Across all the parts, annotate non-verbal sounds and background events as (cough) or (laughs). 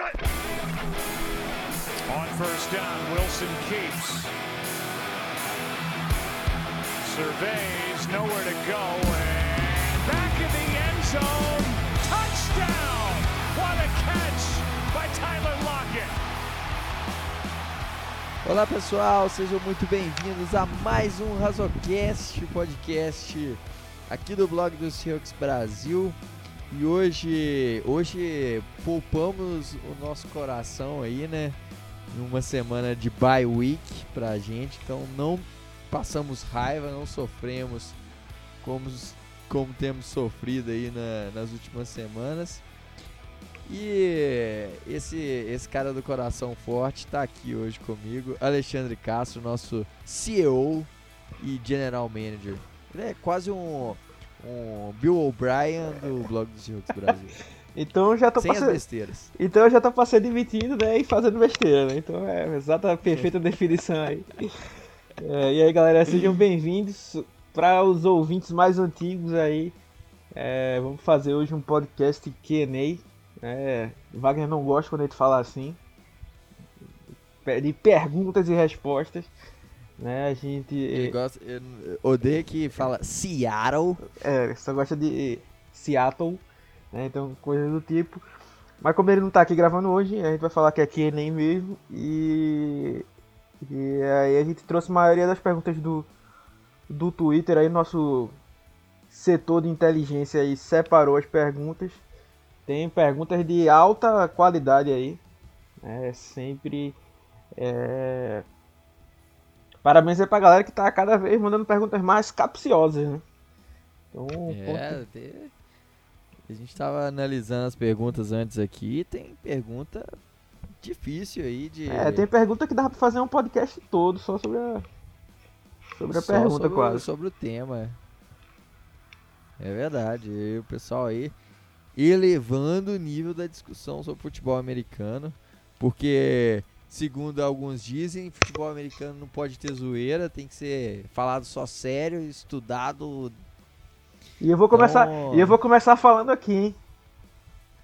On first down, Wilson keeps. Surveys, nowhere to go, and back in the end zone. Touchdown! What a catch by Tyler Lockett. Olá pessoal, sejam muito bem-vindos a mais um Razocast, podcast aqui do blog do Seahawks Brasil. E hoje, hoje poupamos o nosso coração aí, né? Numa semana de bye week pra gente, então não passamos raiva, não sofremos como, como temos sofrido aí na, nas últimas semanas. E esse, esse cara do coração forte está aqui hoje comigo, Alexandre Castro, nosso CEO e General Manager. Ele é quase um, um Bill O'Brien do blog do Seahawks Brasil. (laughs) Então já tô Sem as passando. besteiras. Então eu já tô passando admitindo, né? E fazendo besteira, né? Então é exata perfeita definição aí. (laughs) É, e aí galera, sejam bem-vindos para os ouvintes mais antigos aí. é, vamos fazer hoje um podcast QA. É, Wagner não gosta quando a gente fala assim. De perguntas e respostas. Né? A gente. Ele gosta, ele odeia que fala Seattle. É, só gosta de Seattle, né? Então, coisa do tipo. Mas como ele não tá aqui gravando hoje, a gente vai falar que aqui é nem mesmo. E. E aí a gente trouxe a maioria das perguntas do, do Twitter aí, nosso setor de inteligência aí separou as perguntas. Tem perguntas de alta qualidade aí. É sempre. É... Parabéns aí pra galera que tá cada vez mandando perguntas mais capciosas, né? Então, É, a gente tava analisando as perguntas antes aqui. Tem pergunta difícil aí de. É, tem pergunta que dá pra fazer um podcast todo só sobre a, sobre a Só pergunta, sobre, quase. sobre o tema. É verdade. E o pessoal aí elevando o nível da discussão sobre futebol americano. Porque, segundo alguns dizem, futebol americano não pode ter zoeira, tem que ser falado só sério, estudado. E eu vou começar, Então- eu vou começar falando aqui, hein?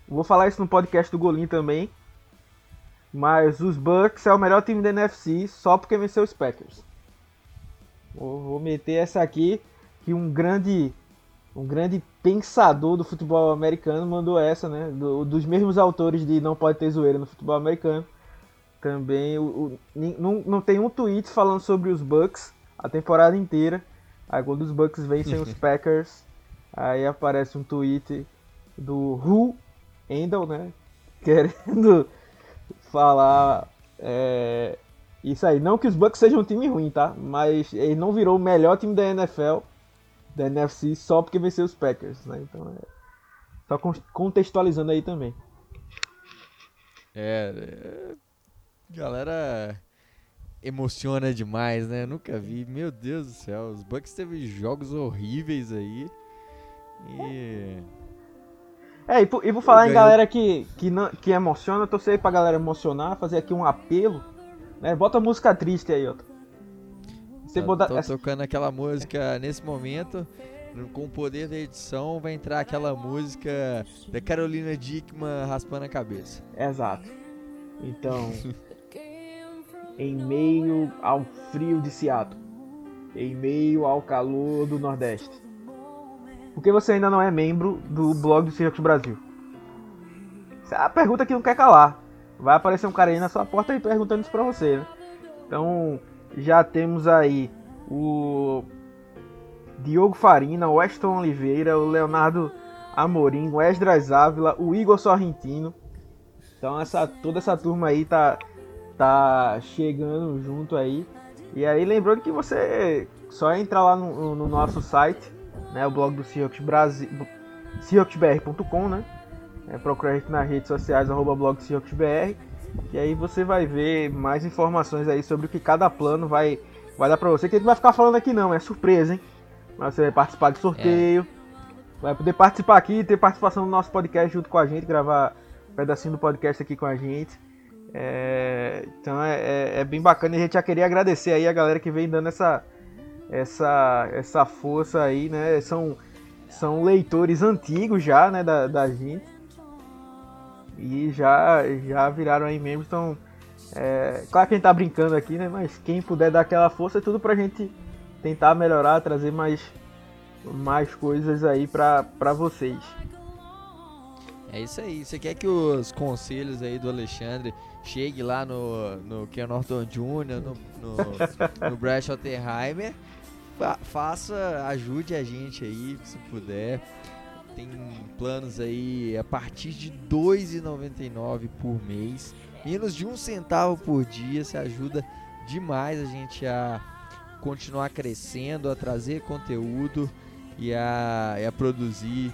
Vou falar isso no podcast do Golim também. Mas os Bucks é o melhor time da NFC só porque venceu os Packers. Vou, vou meter essa aqui que um grande um grande pensador do futebol americano mandou essa, né? Do- dos mesmos autores de Não Pode Ter Zoeira no futebol americano. Também o, o- não, não tem um tweet falando sobre os Bucks a temporada inteira. Aí quando os Bucks vencem os (laughs) Packers, aí aparece um tweet do Who Endel, né? (laughs) Querendo falar é, isso aí. Não que os Bucks sejam um time ruim, tá? Mas ele não virou o melhor time da NFL, da NFC, só porque venceu os Packers, né? Então é. Só con- contextualizando aí também. É, é, galera emociona demais, né? Nunca vi. Meu Deus do céu, os Bucks teve jogos horríveis aí. E É, e por, e por falar em galera que, que, não, que emociona, eu torcer aí pra galera emocionar, fazer aqui um apelo. Né? Bota música triste aí, ó. Você Tá- botar. tô tocando aquela música nesse momento. Com o poder da edição, vai entrar aquela música da Carolina Dickman raspando a cabeça. Exato. Então, (laughs) em meio ao frio de Seattle, em meio ao calor do Nordeste, por que você ainda não é membro do blog do Seahawks Brasil? Essa é a pergunta que não quer calar. Vai aparecer um cara aí na sua porta aí perguntando isso pra você, né? Então, já temos aí o Diogo Farina, o Weston Oliveira, o Leonardo Amorim, o Esdras Ávila, o Igor Sorrentino. Então essa, toda essa turma aí tá, tá chegando junto aí. E aí lembrando que você só entra lá no, no nosso site, né, o blog do Seahawks Brasil, seahawksbr.com, né? É, procura a gente nas redes sociais, arroba blog SeahawksBR. E aí você vai ver mais informações aí sobre o que cada plano vai, vai dar pra você. Que a gente vai ficar falando aqui não, é surpresa, hein? Mas você vai participar de sorteio. Vai poder participar aqui, ter participação no nosso podcast junto com a gente, gravar um pedacinho do podcast aqui com a gente. É, então é, é- é bem bacana e a gente já queria agradecer aí a galera que vem dando essa, essa, essa força aí, né? São, são leitores antigos já, né, da, da gente. e já, já viraram aí membros. Então, é, claro que a gente tá brincando aqui, né? Mas quem puder dar aquela força é tudo pra gente tentar melhorar, trazer mais, mais coisas aí pra, pra vocês. É isso aí. Você quer que os conselhos aí do Alexandre chegue lá no, no Ken Norton Jr., no, no, (laughs) no Brad Schottenheimer? Fa faça, ajude a gente aí, se puder. Tem planos aí a partir de R$ 2,99 por mês. Menos de um centavo por dia. Se ajuda demais a gente a continuar crescendo, a trazer conteúdo e a, e a produzir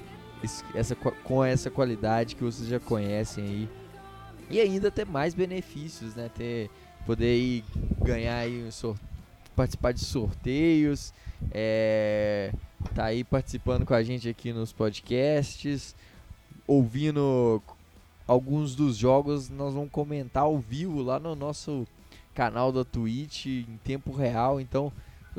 essa, com essa qualidade que vocês já conhecem aí. E ainda ter mais benefícios, né? Ter, poder ir ganhar aí um participar de sorteios, é, tá aí participando com a gente aqui nos podcasts, ouvindo alguns dos jogos, nós vamos comentar ao vivo lá no nosso canal da Twitch em tempo real. Então,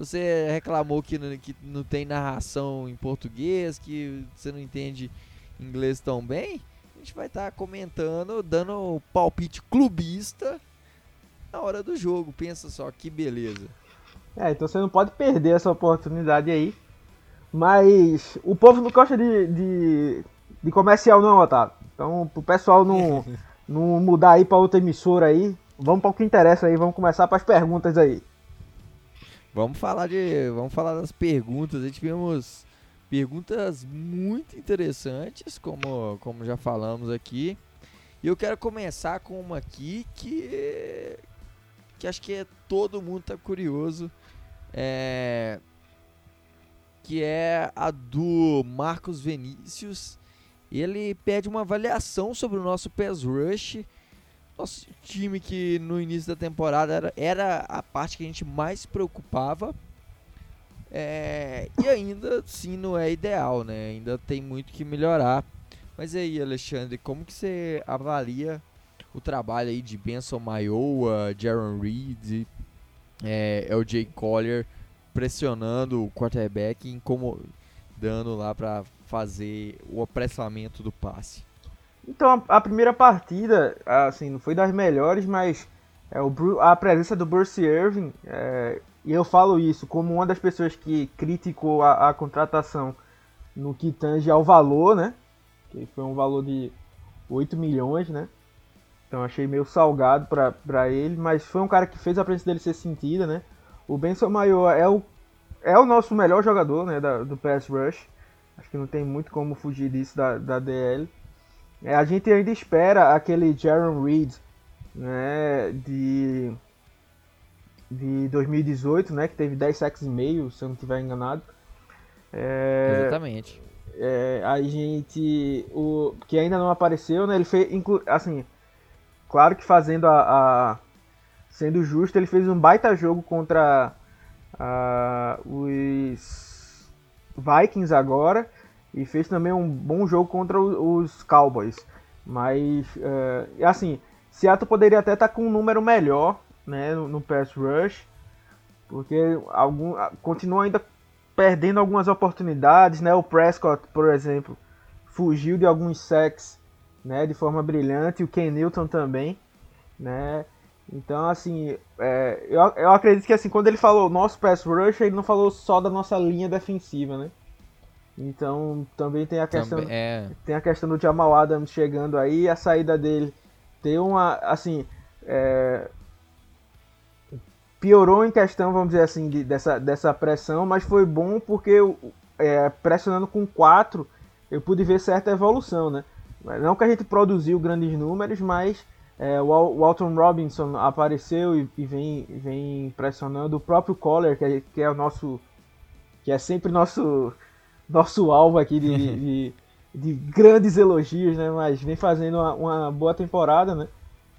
você reclamou que não, que não tem narração em português, que você não entende inglês tão bem, a gente vai estar tá comentando, dando palpite clubista na hora do jogo. Pensa só que beleza. É, então você não pode perder essa oportunidade aí. Mas o povo não gosta de, de, de comercial não, Otávio. Então, pro pessoal não, (laughs) não mudar aí pra outra emissora aí, vamos para o que interessa aí, vamos começar para as perguntas aí. Vamos falar de, vamos falar das perguntas. A gente tivemos perguntas muito interessantes, como, como já falamos aqui. E eu quero começar com uma aqui que que acho que é, todo mundo tá curioso é, que é a do Marcos Vinícius. Ele pede uma avaliação sobre o nosso PES Rush. Nosso time que no início da temporada era, era a parte que a gente mais preocupava. É, e ainda sim não é ideal, né? Ainda tem muito que melhorar. Mas aí, Alexandre, como que você avalia o trabalho aí de Benson Maioa, Jaron Reed é, Jay Collier pressionando o quarterback incomodando lá para fazer o apressamento do passe. Então a, a, primeira partida, assim, não foi das melhores, mas é, o, a presença do Bruce Irving, é, e eu falo isso como uma das pessoas que criticou a, a contratação no que tange ao valor, né? Que foi um valor de 8 milhões, né? Então achei meio salgado para ele, mas foi um cara que fez a presença dele ser sentida, né? O Benson Maior é o, é o nosso melhor jogador né, da, do pass rush. Acho que não tem muito como fugir disso da, da DL. É, a gente ainda espera aquele Jaron Reed né, de, de 2018, né, que teve 10 sacks e meio, se eu não estiver enganado. É, Exatamente. É, a gente. O, que ainda não apareceu, né? Ele fez. Assim, Claro que fazendo a, a, Sendo justo, ele fez um baita jogo contra a, os Vikings agora. E fez também um bom jogo contra os Cowboys. Mas, uh, assim, Seattle poderia até estar tá com um número melhor né, no, no pass rush. Porque algum, continua ainda perdendo algumas oportunidades. Né? O Prescott, por exemplo, fugiu de alguns sacks né, de forma brilhante, o Ken Newton também, né? Então, assim, é, eu, eu acredito que assim, quando ele falou nosso pass rush, ele não falou só da nossa linha defensiva, né? Então, também tem a questão também, é. tem a questão do Jamal Adams chegando aí, a saída dele tem uma, assim, é, piorou em questão, vamos dizer assim, de, dessa, dessa pressão, mas foi bom porque é, pressionando com quatro eu pude ver certa evolução, né? Não que a gente produziu grandes números, mas é, o Walton Robinson apareceu e, e, vem, vem pressionando. O próprio Collar, que é, que é o nosso. que é sempre nosso, nosso alvo aqui de, de, de grandes elogios, né? Mas vem fazendo uma, uma boa temporada, né?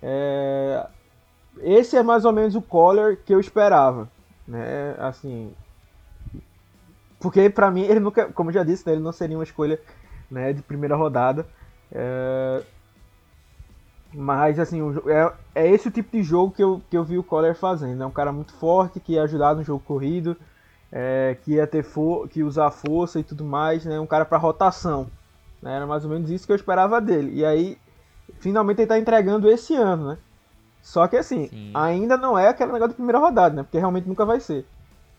É, esse é mais ou menos o Collar que eu esperava, né? Assim, porque para mim ele nunca, como eu já disse, né, ele não seria uma escolha né, de primeira rodada. É... Mas, assim, é, é esse o tipo de jogo que eu, que eu vi o Collar fazendo. É um cara muito forte, que ia ajudar no jogo corrido, é, que ia ter for, que usar força e tudo mais, né? Um cara para rotação. Né? Era mais ou menos isso que eu esperava dele. E aí finalmente ele tá entregando esse ano, né? Só que assim, Sim. ainda não é aquele negócio de primeira rodada, né? Porque realmente nunca vai ser.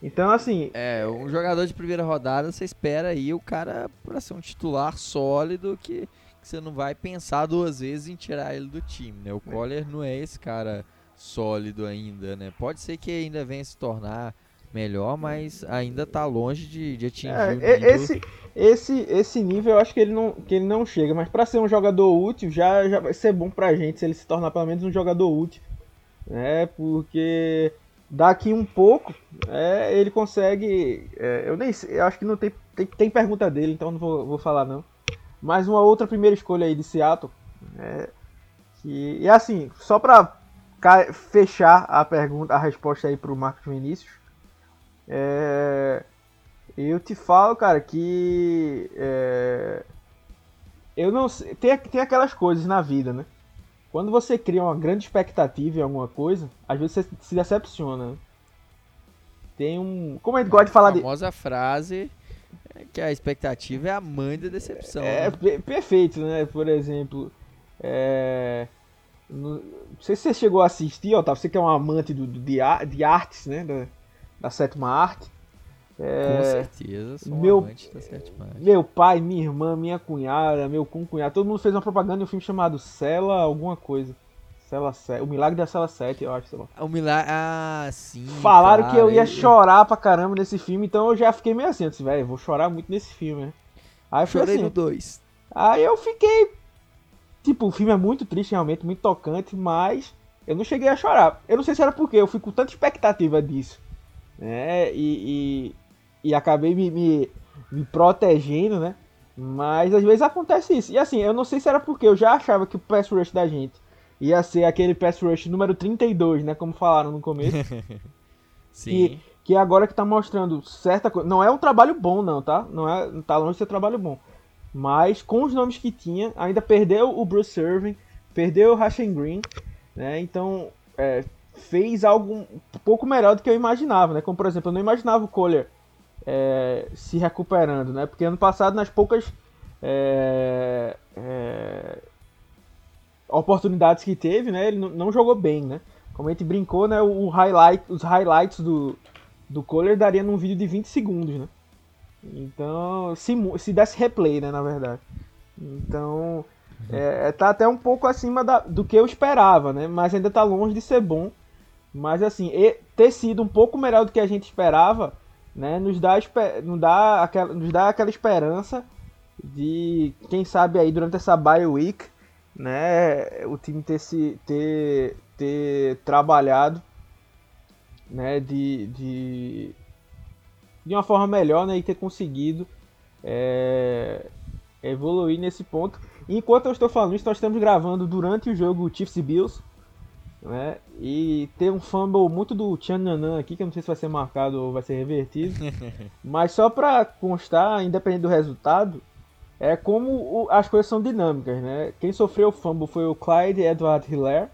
Então, assim. É, um jogador de primeira rodada, você espera aí o cara para ser um titular sólido que, que, você não vai pensar duas vezes em tirar ele do time, né? O é. Collier não é esse cara sólido ainda, né? Pode ser que ainda venha se tornar melhor, mas ainda tá longe de, de atingir é, nível... esse esse esse nível eu acho que ele não que ele não chega, mas para ser um jogador útil já já vai ser bom pra gente se ele se tornar pelo menos um jogador útil, né? Porque daqui um pouco é, ele consegue é, eu nem sei, eu acho que não tem, tem, tem pergunta dele, então não vou, vou falar não. Mas uma outra primeira escolha aí de Seattle, é, que e assim, só para fechar a pergunta, a resposta aí pro Marcos Vinícius, é, eu te falo, cara, que é, eu não sei, tem, tem aquelas coisas na vida, né? Quando você cria uma grande expectativa em alguma coisa, às vezes você se decepciona. Né? Tem um, como a gente gosta de falar de famosa frase é que a expectativa é a mãe da decepção. É, né? perfeito, né? Por exemplo, é, não sei se você chegou a assistir, Otávio, você que é um amante do, do de, de artes, né? Da, da sétima arte. É, Com certeza, sou meu, amante da sétima arte. Meu pai, minha irmã, minha cunhada, meu cunhado, todo mundo fez uma propaganda de um filme chamado Cela alguma coisa. Cela 7, o Milagre da Cela 7, eu acho, sei lá. O Milagre, ah, sim. Falaram que eu ia chorar pra caramba nesse filme, então eu já fiquei meio assim, eu disse, velho, vou chorar muito nesse filme, né? Aí Chorei assim, no 2. Aí eu fiquei Tipo, o filme é muito triste, realmente, muito tocante, mas eu não cheguei a chorar. Eu não sei se era porque eu fui com tanta expectativa disso, né? E, e, e acabei me, me, me, protegendo, né? Mas às vezes acontece isso. E assim, eu não sei se era porque eu já achava que o pass rush da gente ia ser aquele pass rush número 32, né? Como falaram no começo. (laughs) Sim. Que, que agora que tá mostrando certa coisa. Não é um trabalho bom, não, tá? Não, é, tá longe de ser trabalho bom. Mas com os nomes que tinha, ainda perdeu o Bruce Irving, perdeu o Rashan Green, né? Então é, fez algo um pouco melhor do que eu imaginava, né? Como por exemplo, eu não imaginava o Collier é, se recuperando, né? Porque ano passado nas poucas é, é oportunidades que teve, né? Ele não jogou bem, né? Como a gente brincou, né? O highlight, os highlights do, do Kohler daria num vídeo de 20 segundos, né? Então, se, se desse replay, né, na verdade. Então, é, é, tá até um pouco acima da, do que eu esperava, né? Mas ainda tá longe de ser bom. Mas assim, ter sido um pouco melhor do que a gente esperava, né? Nos dá, nos dá, aquela, nos dá aquela esperança de, quem sabe aí, durante essa bye week, né? O time ter, se, ter, ter trabalhado, né? De, de de uma forma melhor né, e ter conseguido é, evoluir nesse ponto. Enquanto eu estou falando isso, nós estamos gravando durante o jogo Chiefs e Bills. Né, e tem um fumble muito do Nanan aqui, que eu não sei se vai ser marcado ou vai ser revertido. (laughs) mas só para constar, independente do resultado, é como as coisas são dinâmicas. Né? Quem sofreu o fumble foi o Clyde Edward Hiller.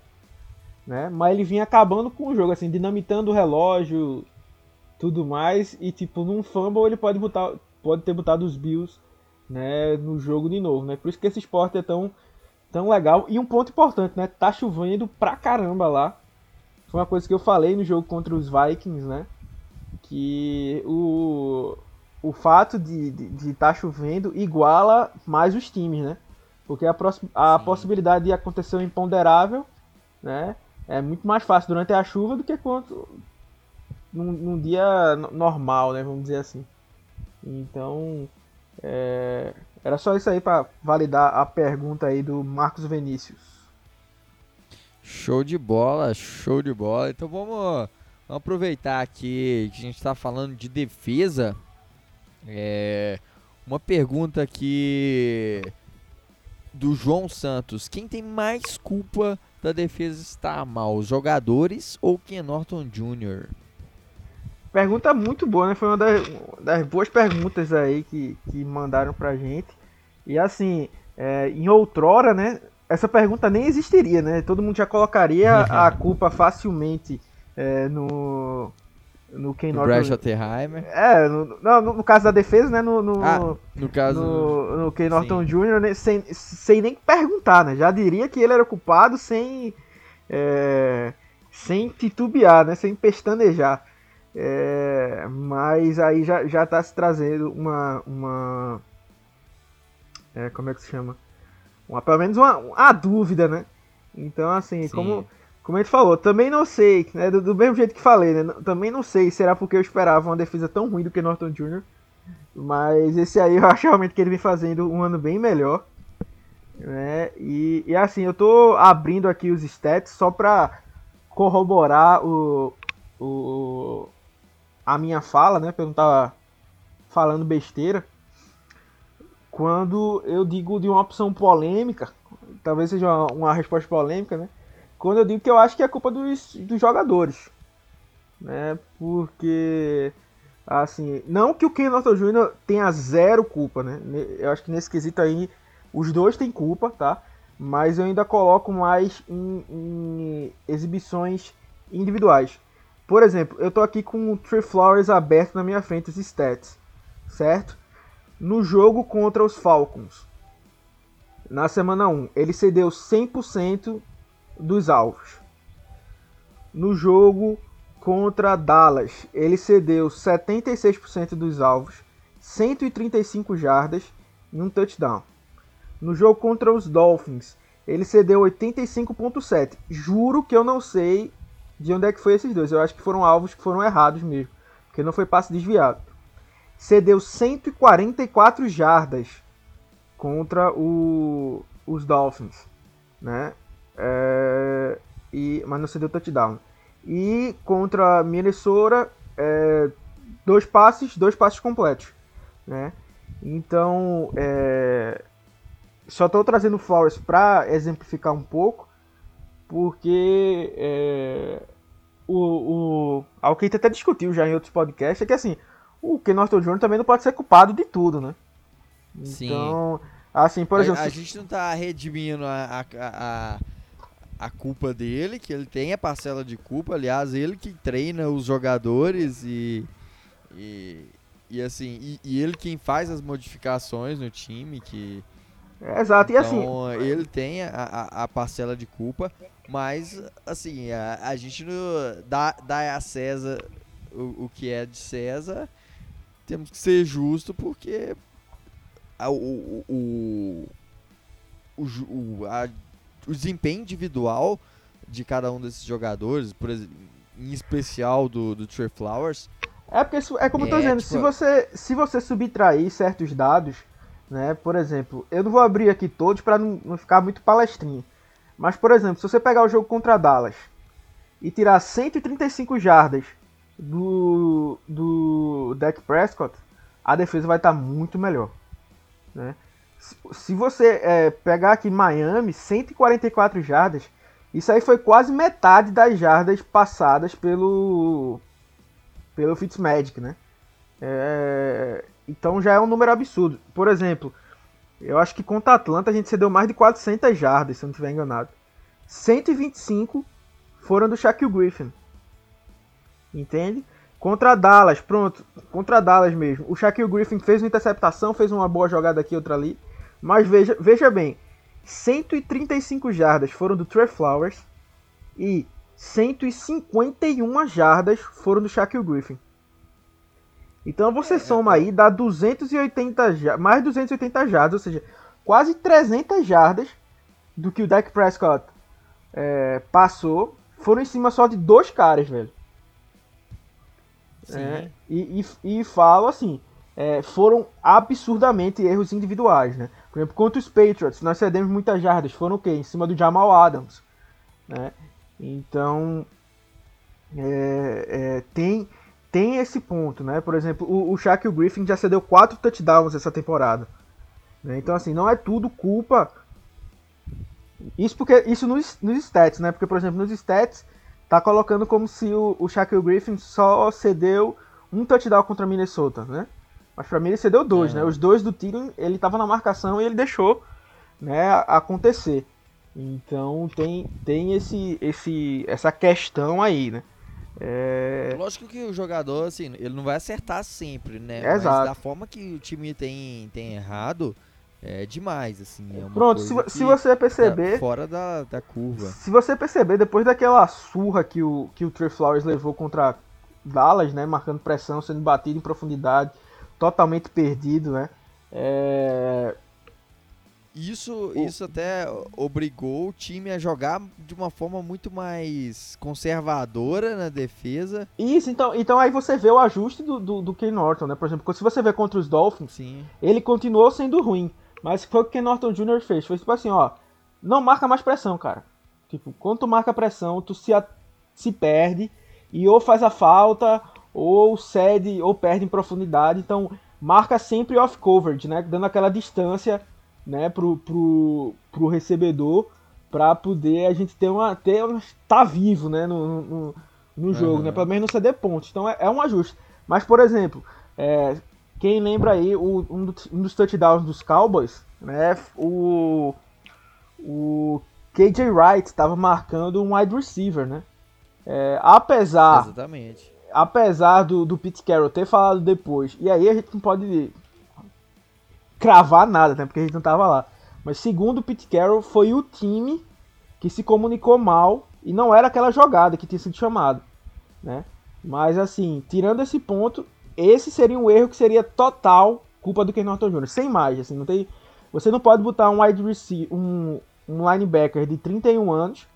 Né? Mas ele vinha acabando com o jogo, assim, dinamitando o relógio, tudo mais. E tipo, num fumble ele pode botar, pode ter botado os Bills né, no jogo de novo, né? Por isso que esse esporte é tão, tão legal. E um ponto importante, né? Tá chovendo pra caramba lá. Foi uma coisa que eu falei no jogo contra os Vikings, né? Que o, o fato de estar de, de tá chovendo iguala mais os times, né? Porque a, a possibilidade de acontecer um imponderável, né? É muito mais fácil durante a chuva do que quando, num, num dia normal, né? Vamos dizer assim. Então, é, era só isso aí para validar a pergunta aí do Marcos Vinícius. Show de bola, show de bola. Então vamos, vamos aproveitar aqui que a gente está falando de defesa. É, uma pergunta aqui do João Santos. Quem tem mais culpa da defesa estar mal, os jogadores ou Ken Norton Jr.? Pergunta muito boa, né? Foi uma das, das boas perguntas aí que, que mandaram pra gente. E assim, é, em outrora, né? Essa pergunta nem existiria, né? Todo mundo já colocaria a (laughs) culpa facilmente é, no, no Ken No Norton. Brash Ottenheimer. É, no, não, no, no caso da defesa, né? No, no, Ah, no caso. no, no Ken Norton sim. Jr., né, sem, sem nem perguntar, né? Já diria que ele era culpado sem. é, sem titubear, né? Sem pestanejar. É, mas aí já, já tá se trazendo uma. uma é, como é que se chama? Uma, pelo menos uma, uma dúvida, né? Então, assim, Sim. como, como a gente falou, também não sei, né? Do, do mesmo jeito que falei, né? Também não sei, será porque eu esperava uma defesa tão ruim do que Norton Jr. Mas esse aí eu (laughs) acho realmente que ele vem fazendo um ano bem melhor. Né? E, e assim, eu tô abrindo aqui os stats só pra corroborar o, o, a minha fala, né? Pra eu não estar falando besteira. Quando eu digo de uma opção polêmica, talvez seja uma, resposta polêmica, né? Quando eu digo que eu acho que é culpa dos, dos jogadores. Né? Porque, assim, não que o Ken Norton Jr. tenha zero culpa, né? Eu acho que nesse quesito aí, os dois têm culpa, tá? Mas eu ainda coloco mais em, em exibições individuais. Por exemplo, eu tô aqui com o Trey Flowers aberto na minha frente, os stats, certo? No jogo contra os Falcons, na semana 1, ele cedeu 100% dos alvos. No jogo contra Dallas, ele cedeu 76% dos alvos, 135 jardas e um touchdown. No jogo contra os Dolphins, ele cedeu 85.7. Juro que eu não sei de onde é que foi esses dois. Eu acho que foram alvos que foram errados mesmo, porque não foi passe desviado. Cedeu 144 jardas contra o- os Dolphins, né? É, e, mas não cedeu touchdown. E contra Minnesota, é, dois passes, dois passes completos, né? Então, é, só estou trazendo o Flowers para exemplificar um pouco, porque é, o, o algo que a gente até discutiu já em outros podcasts é que assim, o Ken Norton Jr. também não pode ser culpado de tudo, né? Sim. Então, assim, por A- exemplo, a, se- gente não tá redimindo a, a, a, a culpa dele, que ele tem a parcela de culpa. Aliás, ele que treina os jogadores e. E, e assim, e, e ele quem faz as modificações no time, que. É, exato, e assim, Então, ele tem a, a, a parcela de culpa, mas, assim, a, a gente não dá, dá a César o, o que é de César, temos que ser justo porque a- o, o, o, a- o desempenho individual de cada um desses jogadores, por exemplo, em especial do, do Trey Flowers, É porque é como eu tô É, dizendo, tipo- se você se você subtrair certos dados, né, por exemplo, eu não vou abrir aqui todos para não, não ficar muito palestrinha. Mas por exemplo, se você pegar o jogo contra Dallas e tirar 135 jardas do do Dak Prescott, a defesa vai estar muito melhor, né? Se, se você é, pegar aqui Miami, 144 jardas, isso aí foi quase metade das jardas passadas pelo pelo Fitzmagic, né? É, então já é um número absurdo. Por exemplo, eu acho que contra a Atlanta a gente cedeu mais de 400 jardas, se eu não estiver enganado. 125 foram do Shaquille Griffin. Entende? Contra Dallas, pronto. Contra Dallas mesmo. O Shaquille Griffin fez uma interceptação, fez uma boa jogada aqui, outra ali. Mas veja, veja bem, 135 jardas foram do Trey Flowers e 151 jardas foram do Shaquille Griffin. Então você soma aí, dá 280 ja- mais 280 jardas, ou seja, quase 300 jardas do que o Dak Prescott é, passou, foram em cima só de dois caras, velho. É, e, e, e falo assim, é, foram absurdamente erros individuais, né? Por exemplo, contra os Patriots, nós cedemos muitas jardas, foram o quê? Em cima do Jamal Adams, né? Então, é, é, tem, tem esse ponto, né? Por exemplo, o, o Shaquille Griffin já cedeu quatro touchdowns essa temporada. né? Então, assim, não é tudo culpa... Isso porque isso nos, nos stats, né? Porque, por exemplo, nos stats tá colocando como se o, o Shaquille Griffin só cedeu um touchdown contra Minnesota, né? Mas pra mim ele cedeu dois, É. né? Os dois do Thielen, ele tava na marcação e ele deixou, né, a- acontecer. Então tem, tem esse, esse, essa questão aí, né? É... Lógico que o jogador, assim, ele não vai acertar sempre, né? Exato. Mas da forma que o time tem, tem errado, é demais, assim. É uma Pronto, se, coisa se você tá perceber, fora da, da curva. se você perceber, depois daquela surra que o, que o Trey Flowers levou contra Dallas, né, marcando pressão, sendo batido em profundidade, totalmente perdido, né, é... Isso, O- isso até obrigou o time a jogar de uma forma muito mais conservadora na defesa. Isso, então, então aí você vê o ajuste do, do, do Ken Norton, né, por exemplo, se você vê contra os Dolphins, Sim. ele continuou sendo ruim. Mas foi o que o Ken Norton Jr. fez. Foi tipo assim, ó. Não marca mais pressão, cara. Tipo, quando tu marca pressão, tu se, a- se perde. E ou faz a falta, ou cede, ou perde em profundidade. Então, marca sempre off coverage, né? Dando aquela distância, né, pro, pro, pro recebedor. Pra poder a gente ter uma. Ter, um- tá vivo, né? No, no, no jogo, Aham. né? Pelo menos não ceder pontos. Então é, é um ajuste. Mas, por exemplo, é, quem lembra aí o- um, do- um dos touchdowns dos Cowboys, né? O, o KJ Wright estava marcando um wide receiver, né? É, apesar Exatamente. apesar do, do Pete Carroll ter falado depois, e aí a gente não pode cravar nada, né? Porque a gente não tava lá. Mas segundo o Pete Carroll, foi o time que se comunicou mal e não era aquela jogada que tinha sido chamado, né? Mas assim, tirando esse ponto, esse seria um erro que seria total culpa do Ken Norton Jr. Sem mais, assim, não tem. Você não pode botar um wide receiver, um, um linebacker de 31 anos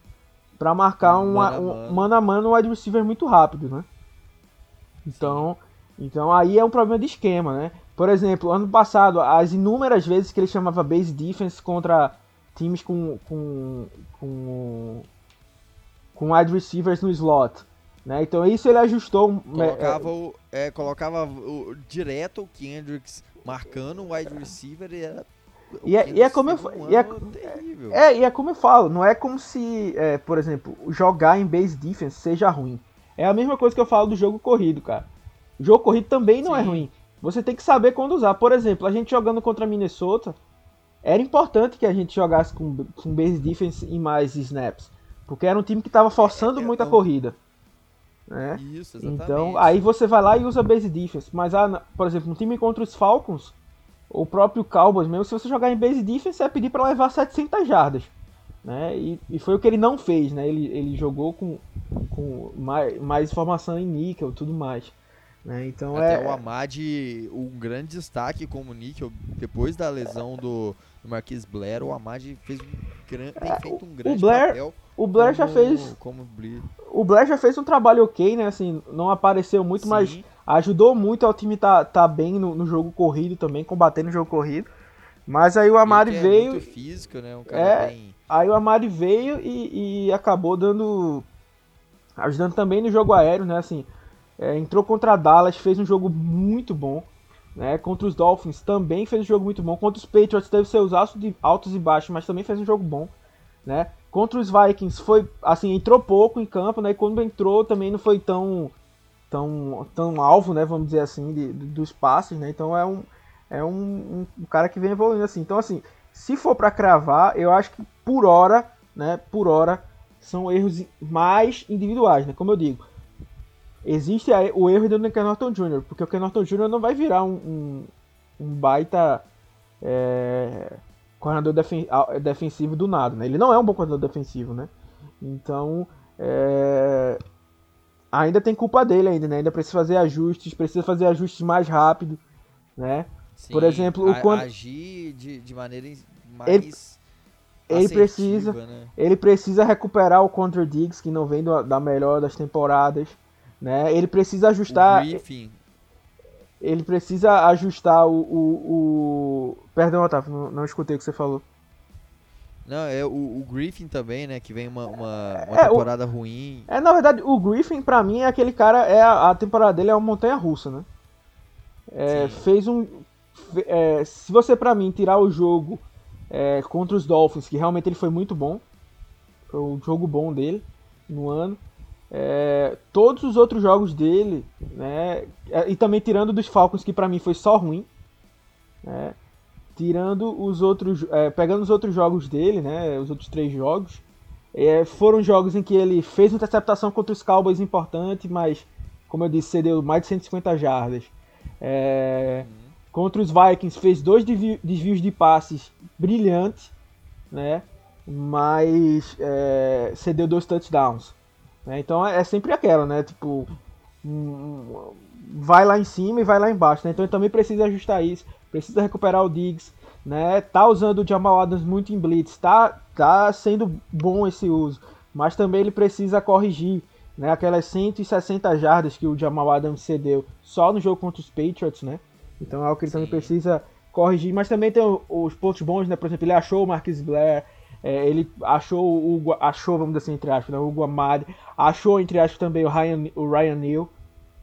pra marcar um, Mano a um mano. mano a mano um wide receiver muito rápido, né? Então, então aí é um problema de esquema, né? Por exemplo, ano passado, as inúmeras vezes que ele chamava base defense contra times com com com, com wide receivers no slot, né? Então isso ele ajustou um- Colocava, o, é, colocava o, direto o Kendricks marcando o wide receiver e era. E é- e é como eu um e é-. É, e é como eu falo, não é como se, é, por exemplo, jogar em base defense seja ruim. É a mesma coisa que eu falo do jogo corrido, cara. O jogo corrido também não é Sim. ruim. Você tem que saber quando usar. Por exemplo, a gente jogando contra Minnesota, era importante que a gente jogasse com, com base defense em mais snaps. Porque era um time que estava forçando É, é, muita não- corrida. Né? Isso, exatamente. Então, aí você vai lá e usa base defense. Mas, ah, por exemplo, um time contra os Falcons, o próprio Cowboys mesmo, se você jogar em base defense, é pedir para levar 700 jardas. Né? E, e foi o que ele não fez, né? Ele, ele jogou com, com mais, mais informação em níquel e tudo mais. Né? Então Até é. o Amad, um grande destaque como níquel, depois da lesão do, do Marquis Blair, o Amad fez um gran, tem feito um grande Blair- papel. O Blair já como- fez. Como. O Blair já fez um trabalho ok, né? Assim, não apareceu muito, mas Sim. ajudou muito ao time tá, tá bem no, no jogo corrido também, combatendo o jogo corrido. Mas aí o Amari que veio. É muito físico, né? Um cara É. bem. Aí o Amari veio e, e acabou dando. ajudando também no jogo aéreo, né? Assim, é, entrou contra Dallas, fez um jogo muito bom. Né? Contra os Dolphins também fez um jogo muito bom. Contra os Patriots teve seus altos, e baixos, mas também fez um jogo bom. Né? Contra os Vikings foi assim, entrou pouco em campo, né? E quando entrou também não foi tão tão, tão alvo, né? Vamos dizer assim, de- de- dos passes, né? Então é um é um, um- cara que vem evoluindo assim. Então assim, se for pra cravar, eu acho que por hora, né? Por hora são erros mais individuais, né? Como eu digo, existe a- o erro do Ken Norton Jr., porque o Ken Norton Jr. não vai virar um, um, um baita é, coordenador defen- defensivo do nada, né? Ele não é um bom coordenador defensivo, né? Então, é, ainda tem culpa dele ainda, né? Ainda precisa fazer ajustes, precisa fazer ajustes mais rápido, né? Por Sim, exemplo, o quando- agir de, de maneira mais. ele assertiva, precisa- Né? Ele precisa recuperar o Contra Diggs, que não vem do- da melhor das temporadas, né? Ele precisa ajustar, O Griffin. ele precisa ajustar o, o, o- perdão, Otávio, não, não escutei o que você falou. Não, é o, o Griffin também, né? Que vem uma, uma, uma É, o- temporada ruim. É, na verdade, o Griffin, pra mim, é aquele cara, é a, a temporada dele é uma montanha russa, né? É, fez um. é, se você, pra mim, tirar o jogo é, contra os Dolphins, que realmente ele foi muito bom, foi o jogo bom dele no ano. É, todos os outros jogos dele, né? é, E também tirando dos Falcons, que pra mim foi só ruim, né? Tirando os outros. é, pegando os outros jogos dele, né? Os outros três jogos. É, foram jogos em que ele fez interceptação contra os Cowboys importante, mas, como eu disse, cedeu mais de 150 jardas. É. Contra os Vikings, fez dois desvios de passes brilhantes, né? mas é, cedeu dois touchdowns. Né? Então é, é sempre aquela, né? Tipo, vai lá em cima e vai lá embaixo. Né? Então ele também precisa ajustar isso, precisa recuperar o Diggs, né? Tá usando o Jamal Adams muito em blitz, tá, tá sendo bom esse uso, mas também ele precisa corrigir, né? Aquelas 160 jardas que o Jamal Adams cedeu só no jogo contra os Patriots, né? Então é algo que ele Sim. também precisa corrigir, mas também tem os pontos bons, né? Por exemplo, ele achou o Marquis Blair, é, ele achou o achou, vamos dizer assim, entre aspas, né, o Hugo Amadi, achou entre aspas também o Ryan, o Ryan Neal,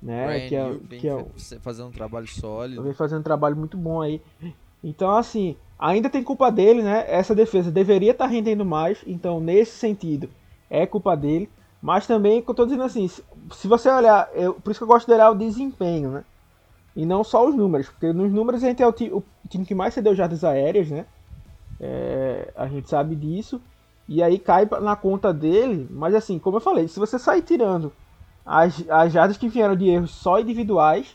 né? Ryan que é, que é fazendo um trabalho sólido. Vem fazendo um trabalho muito bom aí. Então, assim, ainda tem culpa dele, né? Essa defesa deveria estar tá rendendo mais, então nesse sentido é culpa dele. Mas também, que eu tô dizendo assim, se você olhar, eu, por isso que eu gosto de olhar o desempenho, né? E não só os números, porque nos números a gente é o, o time que mais cedeu jardas aéreas, né? É, a gente sabe disso. E aí cai na conta dele. Mas assim, como eu falei, se você sair tirando as, as jardas que vieram de erros só individuais,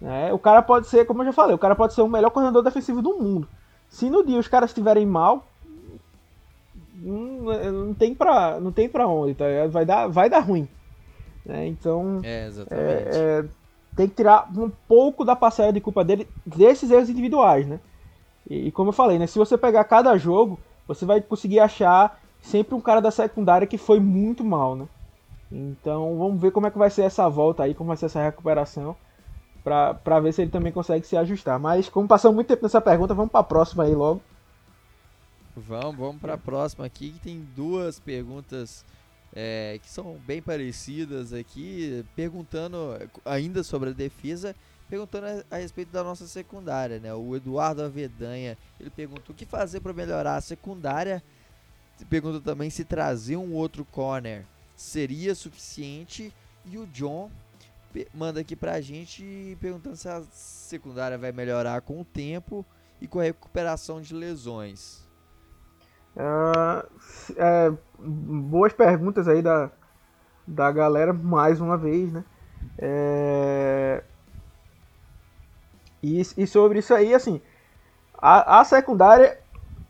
né, o cara pode ser, como eu já falei, o cara pode ser o melhor corredor defensivo do mundo. Se no dia os caras estiverem mal, não, não, tem pra, não tem pra onde, tá? vai, dar, vai dar ruim. Né? Então, é, exatamente. É, é, tem que tirar um pouco da parcela de culpa dele desses erros individuais, né? E, e, como eu falei, né, se você pegar cada jogo, você vai conseguir achar sempre um cara da secundária que foi muito mal, né? Então vamos ver como é que vai ser essa volta aí, como vai ser essa recuperação, pra ver se ele também consegue se ajustar. Mas como passou muito tempo nessa pergunta, vamos pra próxima aí logo. Vamos, vamos pra próxima aqui, que tem duas perguntas é, que são bem parecidas aqui, perguntando ainda sobre a defesa perguntando a, a, respeito da nossa secundária, né? O Eduardo Avedanha, ele perguntou o que fazer para melhorar a secundária. Perguntou também se trazer um outro corner seria suficiente. E o John manda aqui pra gente perguntando se a secundária vai melhorar com o tempo e com a recuperação de lesões. Uh, é, boas perguntas aí da, da galera, mais uma vez, né? É, e, e sobre isso aí, assim, a, a secundária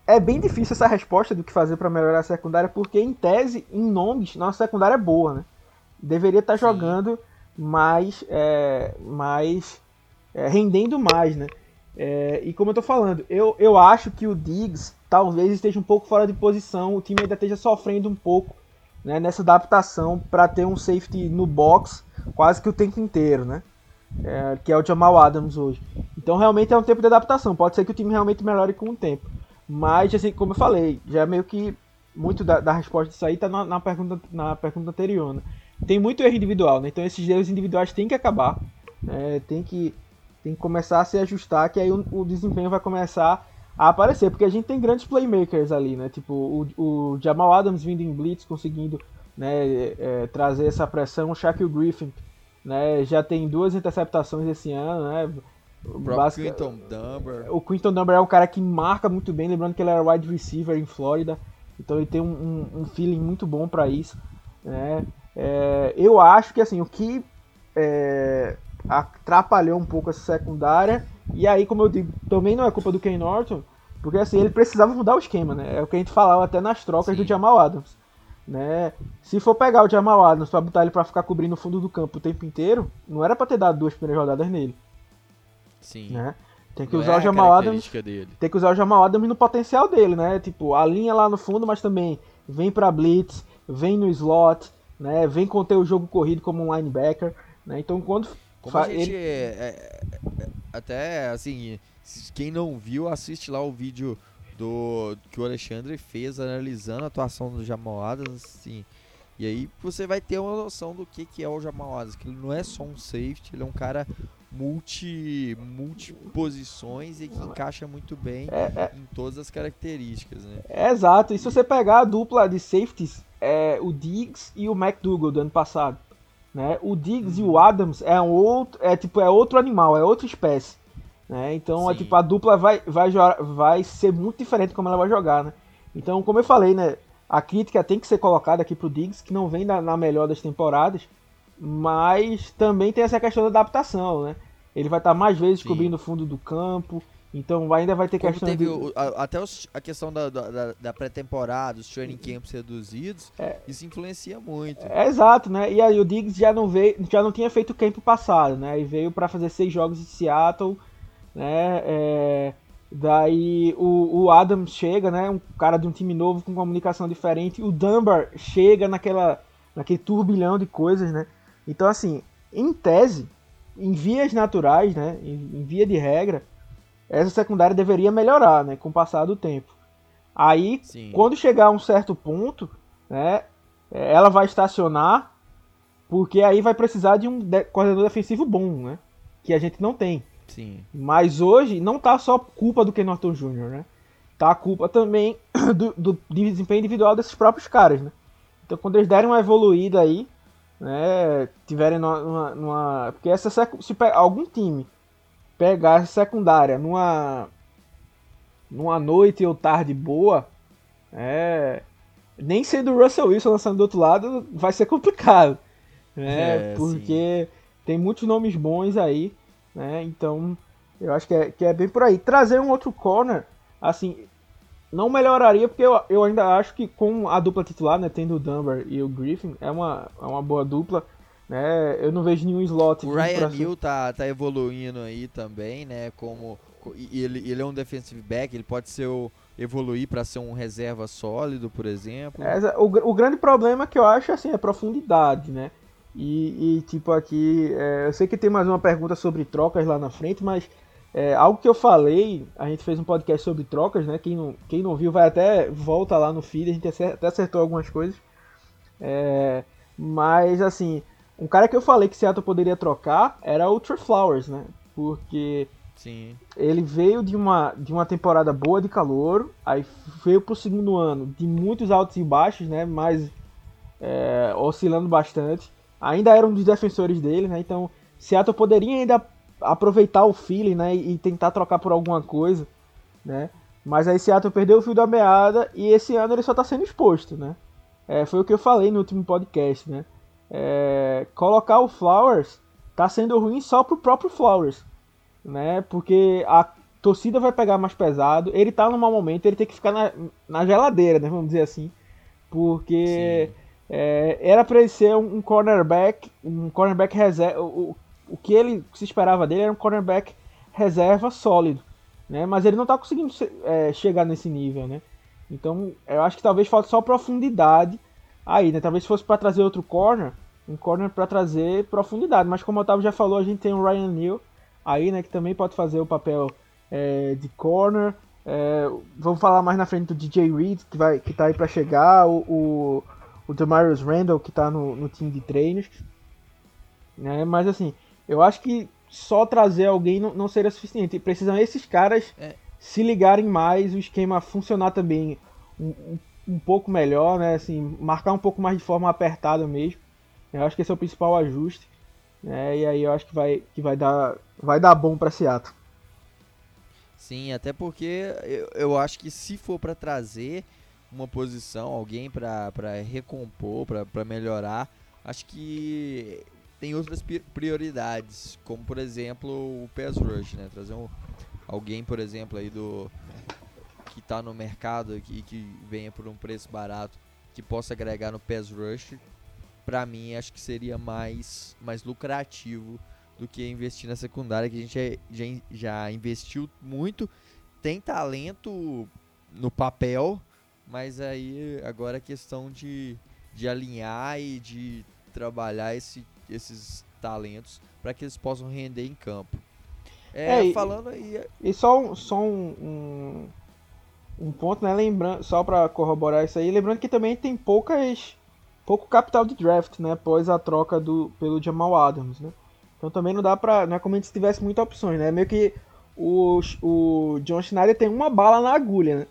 é bem difícil essa resposta do que fazer para melhorar a secundária, porque em tese, em nomes, nossa secundária é boa, né? Deveria estar tá jogando mais, é, mais é, rendendo mais, né? É, e como eu tô falando, eu, eu acho que o Diggs talvez esteja um pouco fora de posição, o time ainda esteja sofrendo um pouco né, nessa adaptação para ter um safety no box quase que o tempo inteiro, né? É, que é o Jamal Adams hoje. Então realmente é um tempo de adaptação. Pode ser que o time realmente melhore com o tempo. Mas, assim, como eu falei, já é meio que muito da, da resposta disso aí tá na, na, pergunta, na pergunta anterior. Né? Tem muito erro individual, né? Então esses erros individuais têm que acabar. É, tem, que, tem que começar a se ajustar, que aí o, o, desempenho vai começar a aparecer. Porque a gente tem grandes playmakers ali, né? Tipo, o, o Jamal Adams vindo em blitz, conseguindo né, é, trazer essa pressão. O Shaquille Griffin né? Já tem duas interceptações esse ano, né? O Basic... Quinton Dumber. O Quinton é um cara que marca muito bem, lembrando que ele era wide receiver em Flórida, então ele tem um, um, um feeling muito bom para isso, né? É, eu acho que assim o que é, atrapalhou um pouco essa secundária e aí como eu digo também não é culpa do Ken Norton porque assim ele precisava mudar o esquema, né? É o que a gente falava até nas trocas Sim. do Jamal Adams. Né? Se for pegar o Jamal Adams pra botar ele pra ficar cobrindo o fundo do campo o tempo inteiro, não era pra ter dado duas primeiras rodadas nele. Sim. Né? Tem que não usar é o Jamal Adams. Dele. Tem que usar o Jamal Adams no potencial dele, né? Tipo, a linha lá no fundo, mas também vem pra blitz, vem no slot, né? Vem conter o jogo corrido como um linebacker, né? Então quando como a gente ele... é, é, é, até assim, quem não viu, assiste lá o vídeo do que o Alexandre fez analisando a atuação do Jamal Adams, assim. E aí você vai ter uma noção do que, que é o Jamal Adams, que ele não é só um safety, ele é um cara multi, multi posições e que encaixa muito bem é, é, em todas as características, né? É, exato. E se você pegar a dupla de safeties, é o Diggs e o McDougall do ano passado, né? O Diggs e o Adams é um outro, é tipo é outro animal, é outra espécie. Né? Então, é, tipo, a dupla vai, vai, vai ser muito diferente como ela vai jogar, né? Então, como eu falei, né? a crítica tem que ser colocada aqui pro Diggs, que não vem na, na melhor das temporadas, mas também tem essa questão da adaptação, né? Ele vai estar mais vezes Sim. cobrindo o fundo do campo, então ainda vai ter Como questão teve de... o, a, até os, a questão da, da, da pré-temporada, os training camps reduzidos, é, isso influencia muito. É, exato, né? E aí o Diggs já não veio, já não tinha feito o camp passado, né? E veio para fazer seis jogos em Seattle, né? É, daí o, o Adams chega, né? Um cara de um time novo com comunicação diferente. O Dunbar chega naquela, naquele turbilhão de coisas, né? Então assim, em tese, em vias naturais, né, em, em via de regra, essa secundária deveria melhorar, né, com o passar do tempo. Aí, Sim. quando chegar a um certo ponto, né, ela vai estacionar, porque aí vai precisar de um de coordenador defensivo bom, né, que a gente não tem. Sim. Mas hoje não tá só culpa do Ken Norton Jr., né? Tá a culpa também (coughs) do, do desempenho individual desses próprios caras, né? Então quando eles derem uma evoluída aí, né, tiverem numa, numa porque essa se algum time pegar essa secundária numa numa noite ou tarde boa, é, nem sendo o Russell Wilson lançando do outro lado vai ser complicado, né? É, porque sim. tem muitos nomes bons aí, né? Então eu acho que é, que é bem por aí. Trazer um outro corner, assim, não melhoraria, porque eu, eu ainda acho que com a dupla titular, né, tendo o Dunbar e o Griffin, é uma, é uma boa dupla. Né? Eu não vejo nenhum slot. O Ryan Neal tá, tá evoluindo aí também, né? Como ele, ele é um defensive back, ele pode ser o, evoluir para ser um reserva sólido, por exemplo. É, o, o grande problema que eu acho assim é profundidade, né? E, e tipo aqui, é, eu sei que tem mais uma pergunta sobre trocas lá na frente, mas é, algo que eu falei, a gente fez um podcast sobre trocas, né? Quem não, quem não viu vai até volta lá no feed, a gente até acertou algumas coisas. É, mas assim, um cara que eu falei que Seattle poderia trocar era o Trey Flowers, né? Porque Sim. ele veio de uma, de uma temporada boa de calor, aí veio pro segundo ano de muitos altos e baixos, né? Mas é, oscilando bastante. Ainda era um dos defensores dele, né? Então Seattle poderia ainda aproveitar o feeling, né, e tentar trocar por alguma coisa, né? Mas aí Seattle perdeu o fio da meada e esse ano ele só está sendo exposto, né? É, foi o que eu falei no último podcast, né? É, colocar o Flowers tá sendo ruim só pro próprio Flowers, né? Porque a torcida vai pegar mais pesado, ele tá num mau momento, ele tem que ficar na, na geladeira, né? Vamos dizer assim. Porque é, era para ele ser um cornerback, um cornerback reserva, o que ele se esperava dele era um cornerback reserva sólido, né? Mas ele não está conseguindo é, chegar nesse nível, né? Então, eu acho que talvez falte só profundidade aí, né? Talvez fosse para trazer outro corner, um corner para trazer profundidade. Mas como o Otávio já falou, a gente tem o Ryan Neal aí, né? Que também pode fazer o papel é, de corner. É, vamos falar mais na frente do DJ Reed, que, vai, que tá aí para chegar. O, o, o Demarius Randall, que está no, no time de treinos. Né? Mas assim, eu acho que só trazer alguém não, não seria suficiente. Precisam esses caras é. se ligarem mais, o esquema funcionar também um, um, um, pouco melhor, né? Assim, marcar um pouco mais de forma apertada mesmo. Eu acho que esse é o principal ajuste. Né? E aí eu acho que vai, que vai, dar, vai dar bom para Seattle. Sim, até porque eu, eu acho que se for para trazer uma posição, alguém para recompor, para melhorar, acho que tem outras prioridades, como por exemplo o pass rush, né? Trazer um, alguém, por exemplo, aí do que está no mercado e que venha por um preço barato, que possa agregar no pass rush, para mim acho que seria mais mais lucrativo do que investir na secundária, que a gente já, já investiu muito, tem talento no papel, mas aí agora é questão de, de alinhar e de trabalhar esse esses talentos para que eles possam render em campo. É, é falando aí. É e só, um, só um, um, um ponto, né? Lembrando, só para corroborar isso aí, lembrando que também tem poucas pouco capital de draft, né? Após a troca do pelo Jamal Adams, né? Então também não dá pra. Não é como se tivesse muitas opções, né? Meio que o, o John Schneider tem uma bala na agulha, né?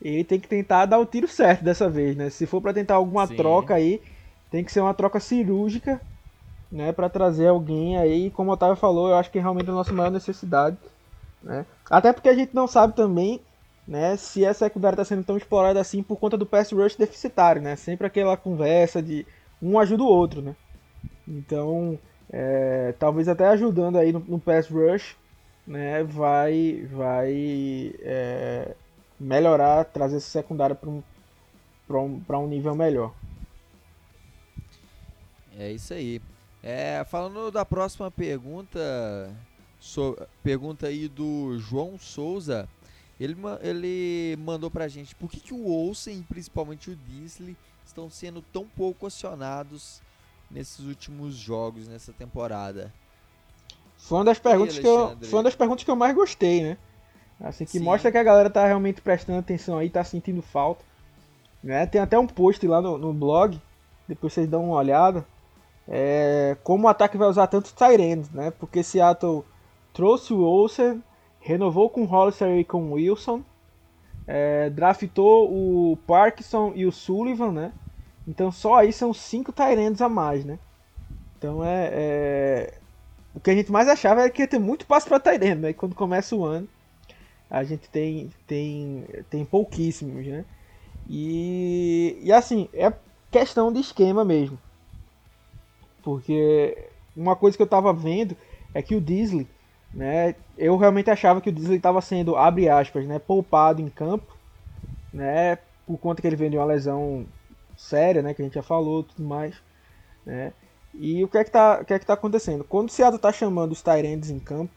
Ele tem que tentar dar o tiro certo dessa vez, né? Se for para tentar alguma Sim. troca aí, tem que ser uma troca cirúrgica né, para trazer alguém aí, como o Otávio falou, eu acho que realmente é a nossa maior necessidade, né? Até porque a gente não sabe também né, se essa secundária está sendo tão explorada assim por conta do pass rush deficitário, né? Sempre aquela conversa de um ajuda o outro, né? Então, é, talvez até ajudando aí no, no, pass rush, né, vai, vai é, melhorar, trazer essa secundária para um, um, um nível melhor. É isso aí. É, falando da próxima pergunta, so, pergunta aí do João Souza, ele, ele mandou pra gente por que, que o Olsen, principalmente o Disley, estão sendo tão pouco acionados nesses últimos jogos, nessa temporada. Foi uma das perguntas, aí, que, eu, foi uma das perguntas que eu mais gostei, né? Assim, que Sim. mostra que a galera tá realmente prestando atenção aí, tá sentindo falta. Né? Tem até um post lá no, no blog, depois vocês dão uma olhada. É, como o ataque vai usar tantos Tyrands, né? Porque Seattle trouxe o Olsen, renovou com Hollister e com Wilson, é, draftou o Parkinson e o Sullivan, né? Então só aí são cinco Tyrands a mais, né? Então é, é, O que a gente mais achava era que ia ter muito passo para Tyrand, né? Quando começa o ano, a gente tem, tem, tem pouquíssimos, né? E, e assim, é questão de esquema mesmo. Porque uma coisa que eu tava vendo é que o Disley, né? Eu realmente achava que o Disley estava sendo, abre aspas, né? Poupado em campo, né? Por conta que ele veio uma lesão séria, né? Que a gente já falou tudo mais, né? E o que é que tá, o que é que tá acontecendo? Quando o Seattle tá chamando os Tyrands em campo,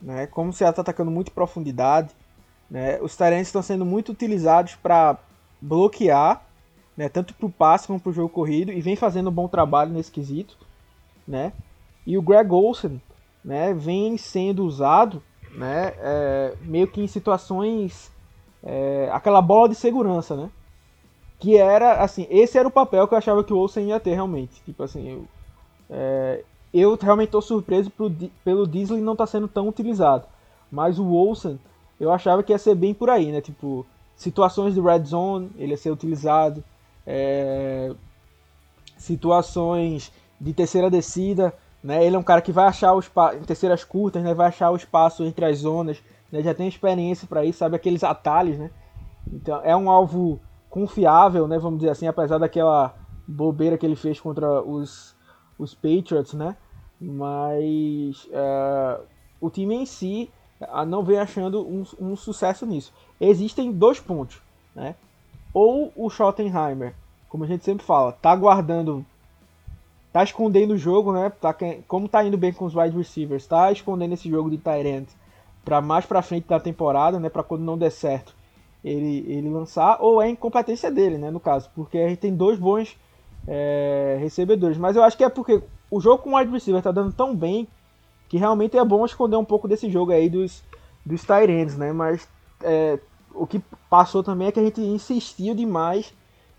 né? Como o Seattle tá atacando muito profundidade, né? Os Tyrands estão sendo muito utilizados para bloquear, né? Tanto para o passe como para o jogo corrido e vem fazendo um bom trabalho nesse quesito, né? E o Greg Olsen, né? Vem sendo usado, né? É, meio que em situações é, aquela bola de segurança, né? Que era, assim, esse era o papel que eu achava que o Olsen ia ter realmente. Tipo assim, eu, é, eu realmente estou surpreso pro, pelo Disney não estar tá sendo tão utilizado. Mas o Olsen, eu achava que ia ser bem por aí, né? Tipo, situações de red zone, ele ia ser utilizado. É, situações de terceira descida, né? Ele é um cara que vai achar os em terceiras curtas, né? Vai achar o espaço entre as zonas, né? Já tem experiência para isso, sabe aqueles atalhos, né? Então é um alvo confiável, né? Vamos dizer assim, apesar daquela bobeira que ele fez contra os, os Patriots, né? Mas uh, o time em si uh, não vem achando um, um, sucesso nisso. Existem dois pontos, né? Ou o Schottenheimer, como a gente sempre fala, tá guardando, tá escondendo o jogo, né? Tá, como tá indo bem com os wide receivers, tá escondendo esse jogo de Tyrant para mais para frente da temporada, né? Para quando não der certo, ele, ele lançar, ou é incompetência dele, né, no caso, porque a gente tem dois bons é, recebedores. Mas eu acho que é porque o jogo com o wide receiver tá dando tão bem que realmente é bom esconder um pouco desse jogo aí dos, dos Tyrants, né? Mas é, o que passou também é que a gente insistiu demais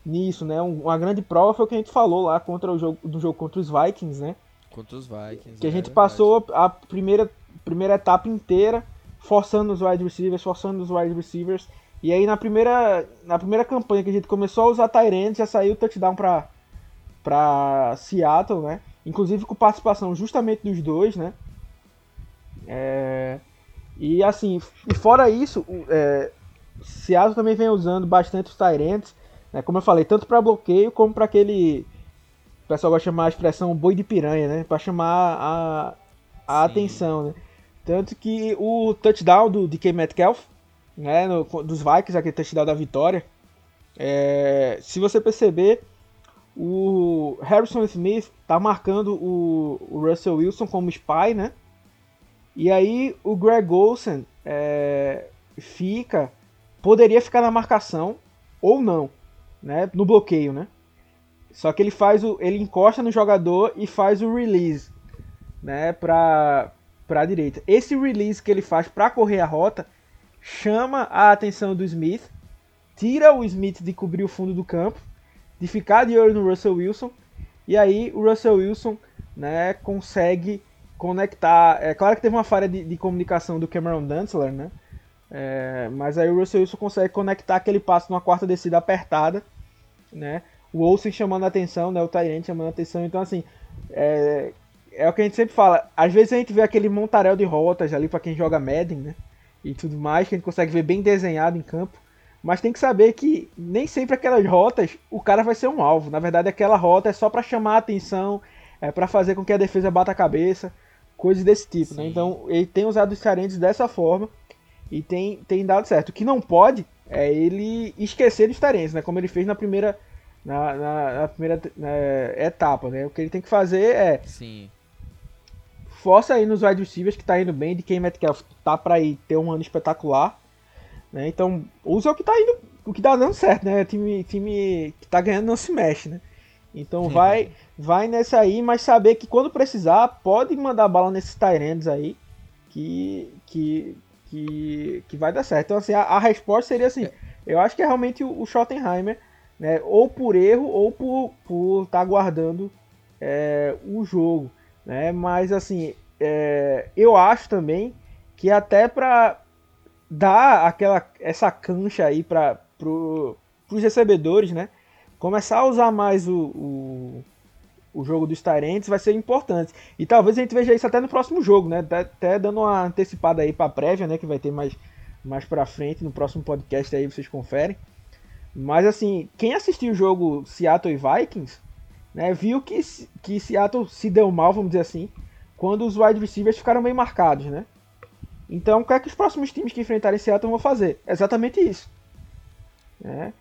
nisso, né? uma grande prova foi o que a gente falou lá contra o jogo do jogo contra os Vikings, né? Contra os Vikings. Que a é gente passou a primeira, primeira etapa inteira forçando os wide receivers, forçando os wide receivers e aí na primeira, na primeira campanha que a gente começou a usar Tyrant, já saiu o touchdown para para Seattle, né? Inclusive com participação justamente dos dois, né? É, e assim, e fora isso, é, Seattle também vem usando bastante os Tyrants, né? Como eu falei, tanto para bloqueio como para aquele o pessoal gosta de chamar a expressão boi de piranha, né? Para chamar a, a atenção, né? Tanto que o touchdown do DK Metcalf né, no, dos Vikings, aquele touchdown da vitória, é, se você perceber, o Harrison Smith tá marcando o, Russell Wilson como spy, né? E aí o Greg Olsen é, fica, poderia ficar na marcação ou não, né? No bloqueio, né? Só que ele faz o, ele encosta no jogador e faz o release, né? Para para a direita. Esse release que ele faz para correr a rota chama a atenção do Smith, tira o Smith de cobrir o fundo do campo, de ficar de olho no Russell Wilson, e aí o Russell Wilson né, consegue conectar. É claro que teve uma falha de, de comunicação do Cameron Dantzler, né? É, mas aí o Russell Wilson consegue conectar aquele passo numa quarta descida apertada, né? O Olsen chamando a atenção, né? O Tyrant chamando a atenção. Então, assim, é, é o que a gente sempre fala. Às vezes a gente vê aquele montarel de rotas ali para quem joga Madden, né? e tudo mais, que a gente consegue ver bem desenhado em campo. Mas tem que saber que nem sempre aquelas rotas o cara vai ser um alvo. Na verdade, aquela rota é só para chamar a atenção, é para fazer com que a defesa bata a cabeça, coisas desse tipo, né? Então ele tem usado os Tyrants dessa forma e tem, tem dado certo. O que não pode é ele esquecer dos Tyrants, né? Como ele fez na primeira, na, na, na primeira né, etapa, né? O que ele tem que fazer é Sim. força aí nos wide receivers que tá indo bem, de quem Metcalf tá para ir ter um ano espetacular, né? Então, usa o que tá indo, o que tá dando certo, né? Time, time que tá ganhando não se mexe, né? Então vai, vai nessa aí, mas saber que quando precisar, pode mandar bala nesses Tyrands aí, que, que, que, que vai dar certo. Então, assim, a, a resposta seria assim: eu acho que é realmente o, o Schottenheimer, né? Ou por erro, ou por estar por tá guardando é, o jogo, né? Mas, assim, é, eu acho também que até para dar aquela essa cancha aí para pro, os recebedores, né? Começar a usar mais o, o, o jogo dos Tyrants vai ser importante. E talvez a gente veja isso até no próximo jogo, né? Até, até dando uma antecipada aí para prévia, né? Que vai ter mais, mais para frente no próximo podcast aí vocês conferem. Mas assim, quem assistiu o jogo Seattle e Vikings, né? Viu que, que Seattle se deu mal, vamos dizer assim, quando os wide receivers ficaram bem marcados, né? Então, o que é que os próximos times que enfrentarem Seattle vão fazer? Exatamente isso. É.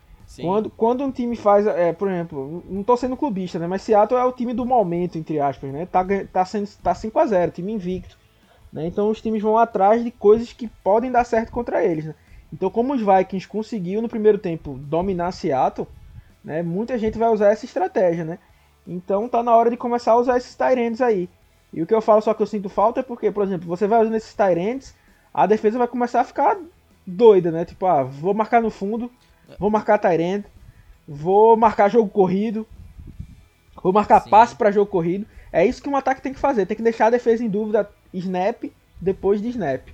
Quando, quando um time faz, é, por exemplo, não estou sendo clubista, né? Mas Seattle é o time do momento, entre aspas, né? Tá, tá, sendo, tá 5x0, time invicto. Né? Então os times vão atrás de coisas que podem dar certo contra eles. Né? Então, como os Vikings conseguiu no primeiro tempo dominar Seattle, né? Muita gente vai usar essa estratégia, né? Então tá na hora de começar a usar esses Tyrands aí. E o que eu falo só que eu sinto falta é porque, por exemplo, você vai usando esses Tyrands a defesa vai começar a ficar doida, né? Tipo, ah, vou marcar no fundo, vou marcar Tyrant, vou marcar jogo corrido, vou marcar Sim. passe para jogo corrido. É isso que um ataque tem que fazer, tem que deixar a defesa em dúvida snap depois de snap,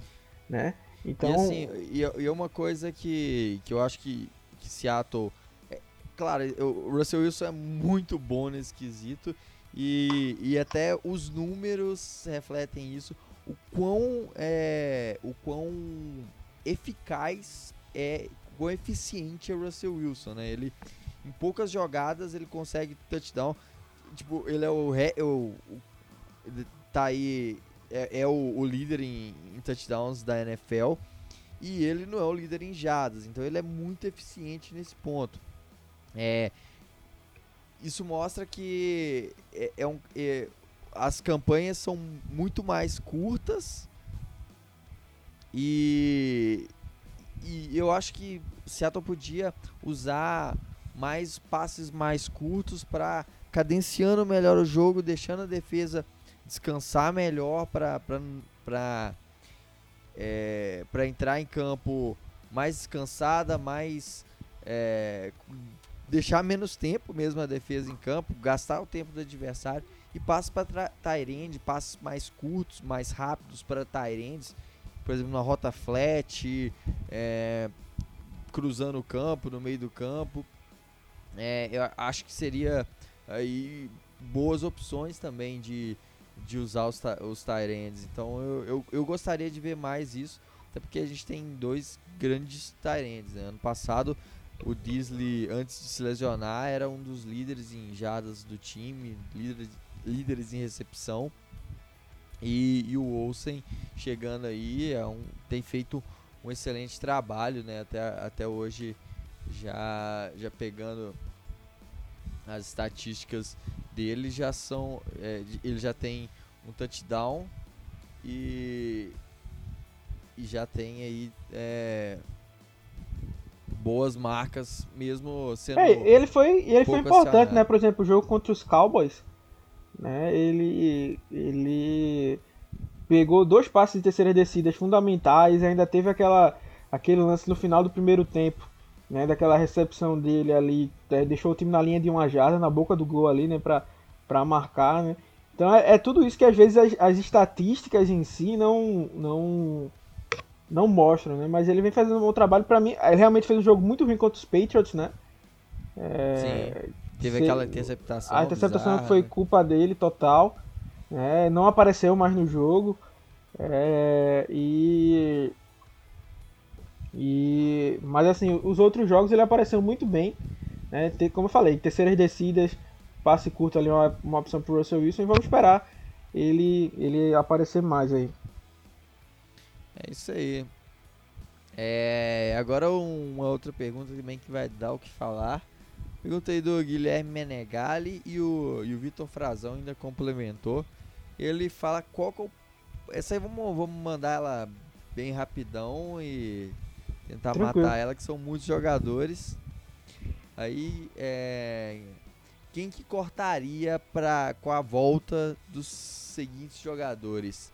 né? Então... E assim, e, e uma coisa que, que eu acho que, que Seattle... É, claro, o Russell Wilson é muito bom nesse quesito e, e até os números refletem isso o quão, é, o quão eficaz é, quão eficiente é o Russell Wilson, né? Ele, em poucas jogadas, ele consegue touchdown. Tipo, ele é o, é o, o tá aí, é, é o, o, líder em, em touchdowns da NFL e ele não é o líder em jadas, então ele é muito eficiente nesse ponto. É, isso mostra que é, é um, é, as campanhas são muito mais curtas e, e eu acho que Seattle podia usar mais passes mais curtos para cadenciando melhor o jogo, deixando a defesa descansar melhor para é, entrar em campo mais descansada, mais é, deixar menos tempo mesmo a defesa em campo, gastar o tempo do adversário e passos para Tyrande, passos mais curtos, mais rápidos para Tyrands, por exemplo, na rota flat, é, cruzando o campo, no meio do campo. É, eu acho que seria aí boas opções também de, de usar os, os. Então eu, eu, eu, gostaria de ver mais isso, até porque a gente tem dois grandes Tyrands. Né? Ano passado o Disley, antes de se lesionar, era um dos líderes em jadas do time, líder líderes em recepção. E, e, o Olsen chegando aí é um, tem feito um excelente trabalho, né? Até, até hoje já, já pegando as estatísticas dele já são é, ele já tem um touchdown e, e já tem aí é, boas marcas mesmo sendo é, ele foi ele foi importante né por exemplo o jogo contra os Cowboys né, ele, ele pegou dois passes de terceira descidas fundamentais, ainda teve aquela, aquele lance no final do primeiro tempo, né, daquela recepção dele ali, é, deixou o time na linha de uma jarda, na boca do gol ali, né, para marcar, né. Então é, é, tudo isso que às vezes as, as, estatísticas em si não, não, não mostram, né, mas ele vem fazendo um bom trabalho. Para mim, ele realmente fez um jogo muito ruim contra os Patriots, né. É, Sim Teve aquela interceptação. A interceptação bizarra, foi culpa dele total. Né? Não apareceu mais no jogo. É, e E, mas assim, os outros jogos ele apareceu muito bem. Né? Tem, como eu falei, terceiras descidas, passe curto ali, uma, uma opção pro Russell Wilson. E vamos esperar ele, ele aparecer mais aí. É isso aí. É, agora uma outra pergunta também que vai dar o que falar. Perguntei do Guilherme Menegali e o, e o Vitor Frazão ainda complementou. Ele fala qual que é o, Essa aí vamos, vamos mandar ela bem rapidão e tentar Tranquilo. matar ela, que são muitos jogadores. Aí, é, quem que cortaria pra, com a volta dos seguintes jogadores?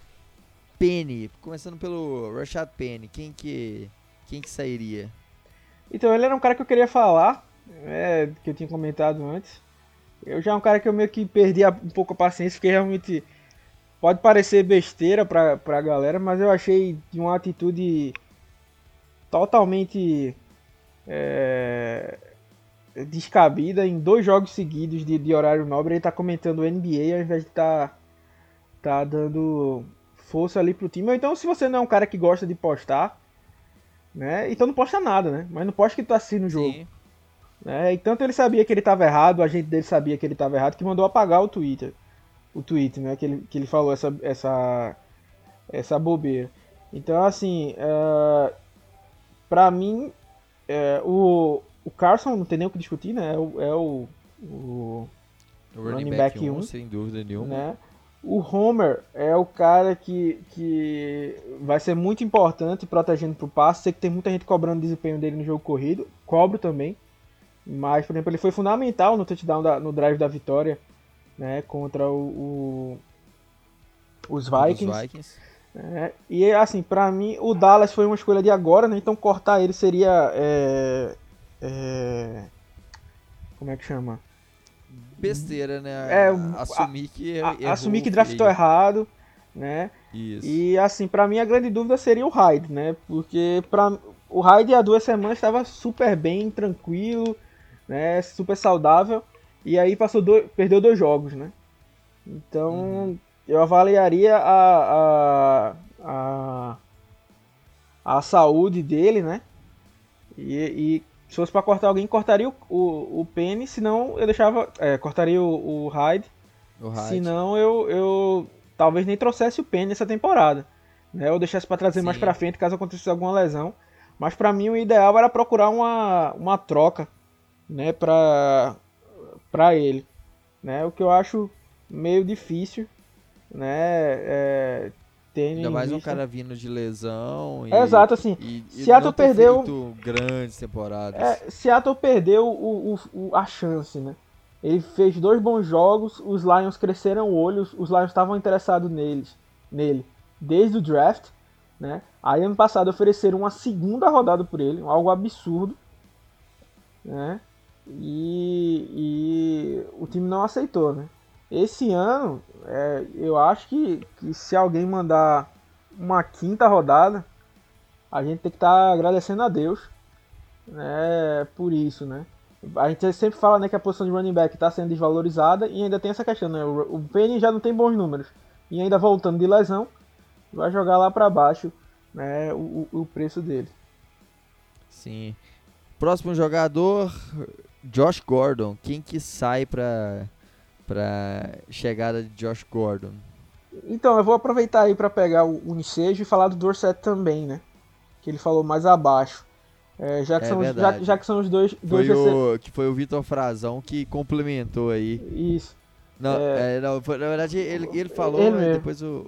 Penny, começando pelo Rashad Penny, quem que, quem que sairia? Então, ele era um cara que eu queria falar, é, que eu tinha comentado antes. Eu já é um cara que eu meio que perdi um pouco a paciência, porque realmente pode parecer besteira pra, pra galera, mas eu achei de uma atitude totalmente é, descabida em dois jogos seguidos de, de horário nobre. Ele tá comentando NBA ao invés de tá, tá dando força ali pro time. então, se você não é um cara que gosta de postar, né? Então não posta nada, né? Mas não posta que tá assim no jogo. Sim. Né? E tanto ele sabia que ele estava errado, a gente dele sabia que ele estava errado, que mandou apagar o Twitter. O tweet, né? Que ele, que ele falou essa, essa, essa bobeira. Então, assim, uh, pra mim, uh, o, o Carson não tem nem o que discutir, né? É o, é o, o, o running, back 1, um, sem dúvida nenhuma. Né? O Homer é o cara que, que vai ser muito importante protegendo pro passe. Sei que tem muita gente cobrando o desempenho dele no jogo corrido. Cobro também. Mas, por exemplo, ele foi fundamental no touchdown da, no drive da vitória né, contra o, o os Vikings. Os Vikings. É, e assim, para mim, o Dallas foi uma escolha de agora, né? Então cortar ele seria. É, é, como é que chama? besteira, né? É, assumir que a, assumir que draftou errado, né? Isso. E assim, para mim a grande dúvida seria o Hyde, né? Porque para o Hyde há duas semanas estava super bem, tranquilo, né? Super saudável e aí passou dois, perdeu dois jogos, né? Então uhum. eu avaliaria a, a, a, a saúde dele, né? E, e se fosse para cortar alguém, cortaria o, o, o Penny, senão eu deixava. É, cortaria o, o Hyde. O Hyde. Senão eu, eu talvez nem trouxesse o Penny essa temporada. Né? Eu deixasse para trazer Sim. mais para frente caso acontecesse alguma lesão. Mas para mim o ideal era procurar uma, uma troca, né, para para ele, né? O que eu acho meio difícil, né? É, Ainda mais vista... um cara vindo de lesão. E, é exato, assim. E, e Seattle perdeu. grandes temporadas. É, Seattle perdeu o, o, o, a chance, né? Ele fez dois bons jogos, os Lions cresceram o olho, os Lions estavam interessados neles, nele desde o draft, né? Aí ano passado ofereceram uma segunda rodada por ele, algo absurdo, né? E, e o time não aceitou, né? Esse ano, é, eu acho que, que, se alguém mandar uma quinta rodada, a gente tem que estar tá agradecendo a Deus né, por isso, né? A gente sempre fala né, que a posição de running back está sendo desvalorizada e ainda tem essa questão, né? O, Penny já não tem bons números e ainda voltando de lesão, vai jogar lá para baixo né, o, o preço dele. Sim. Próximo jogador, Josh Gordon. Quem que sai para para chegada de Josh Gordon. Então, eu vou aproveitar aí para pegar o, o e falar do Dorset também, né? Que ele falou mais abaixo. É, já, que é são os, já, já, que são os dois. dois foi o, que foi o Vitor Frazão que complementou aí. Isso. Não, é, é, não foi, na verdade ele, ele falou, ele depois o.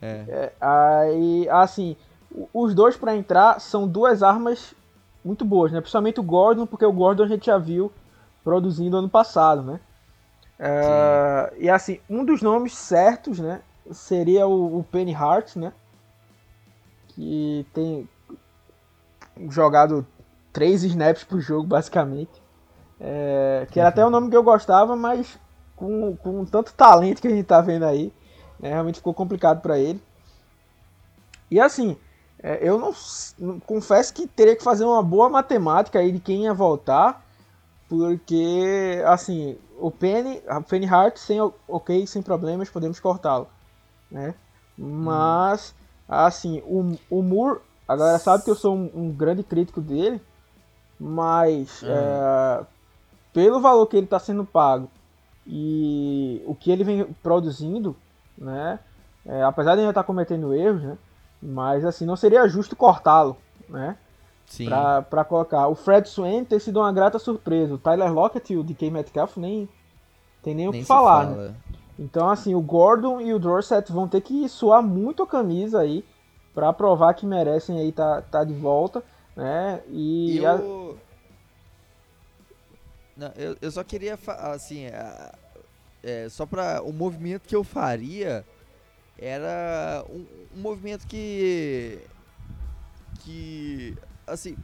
É. é. aí, assim, os dois para entrar são duas armas muito boas, né? Principalmente o Gordon, porque o Gordon a gente já viu produzindo ano passado, né? Uh, e assim, um dos nomes certos, né, seria o, o, Penny Hart, né, que tem jogado três snaps por jogo, basicamente. É, que era até o nome que eu gostava, mas com, com tanto talento que a gente tá vendo aí, né, realmente ficou complicado para ele. E assim, é, eu não, confesso que teria que fazer uma boa matemática aí de quem ia voltar, porque assim, o Penny, a Penny Hart, sem, ok, sem problemas, podemos cortá-lo, né? Mas, assim, o, o Moore, a galera sabe que eu sou um, um grande crítico dele, mas é, pelo valor que ele está sendo pago e o que ele vem produzindo, né? É, apesar de ainda estar cometendo erros, né? Mas assim, não seria justo cortá-lo, né? Sim. Pra, pra colocar. O Fred Swain ter sido uma grata surpresa. O Tyler Lockett e o DK Metcalf nem tem nem, nem o que falar, fala. né? Então, assim, o Gordon e o Dorset vão ter que suar muito a camisa aí para provar que merecem aí tá, tá de volta, né? E, e a... Não, eu, eu só queria, assim, é, só para o movimento que eu faria era um, um movimento que que assim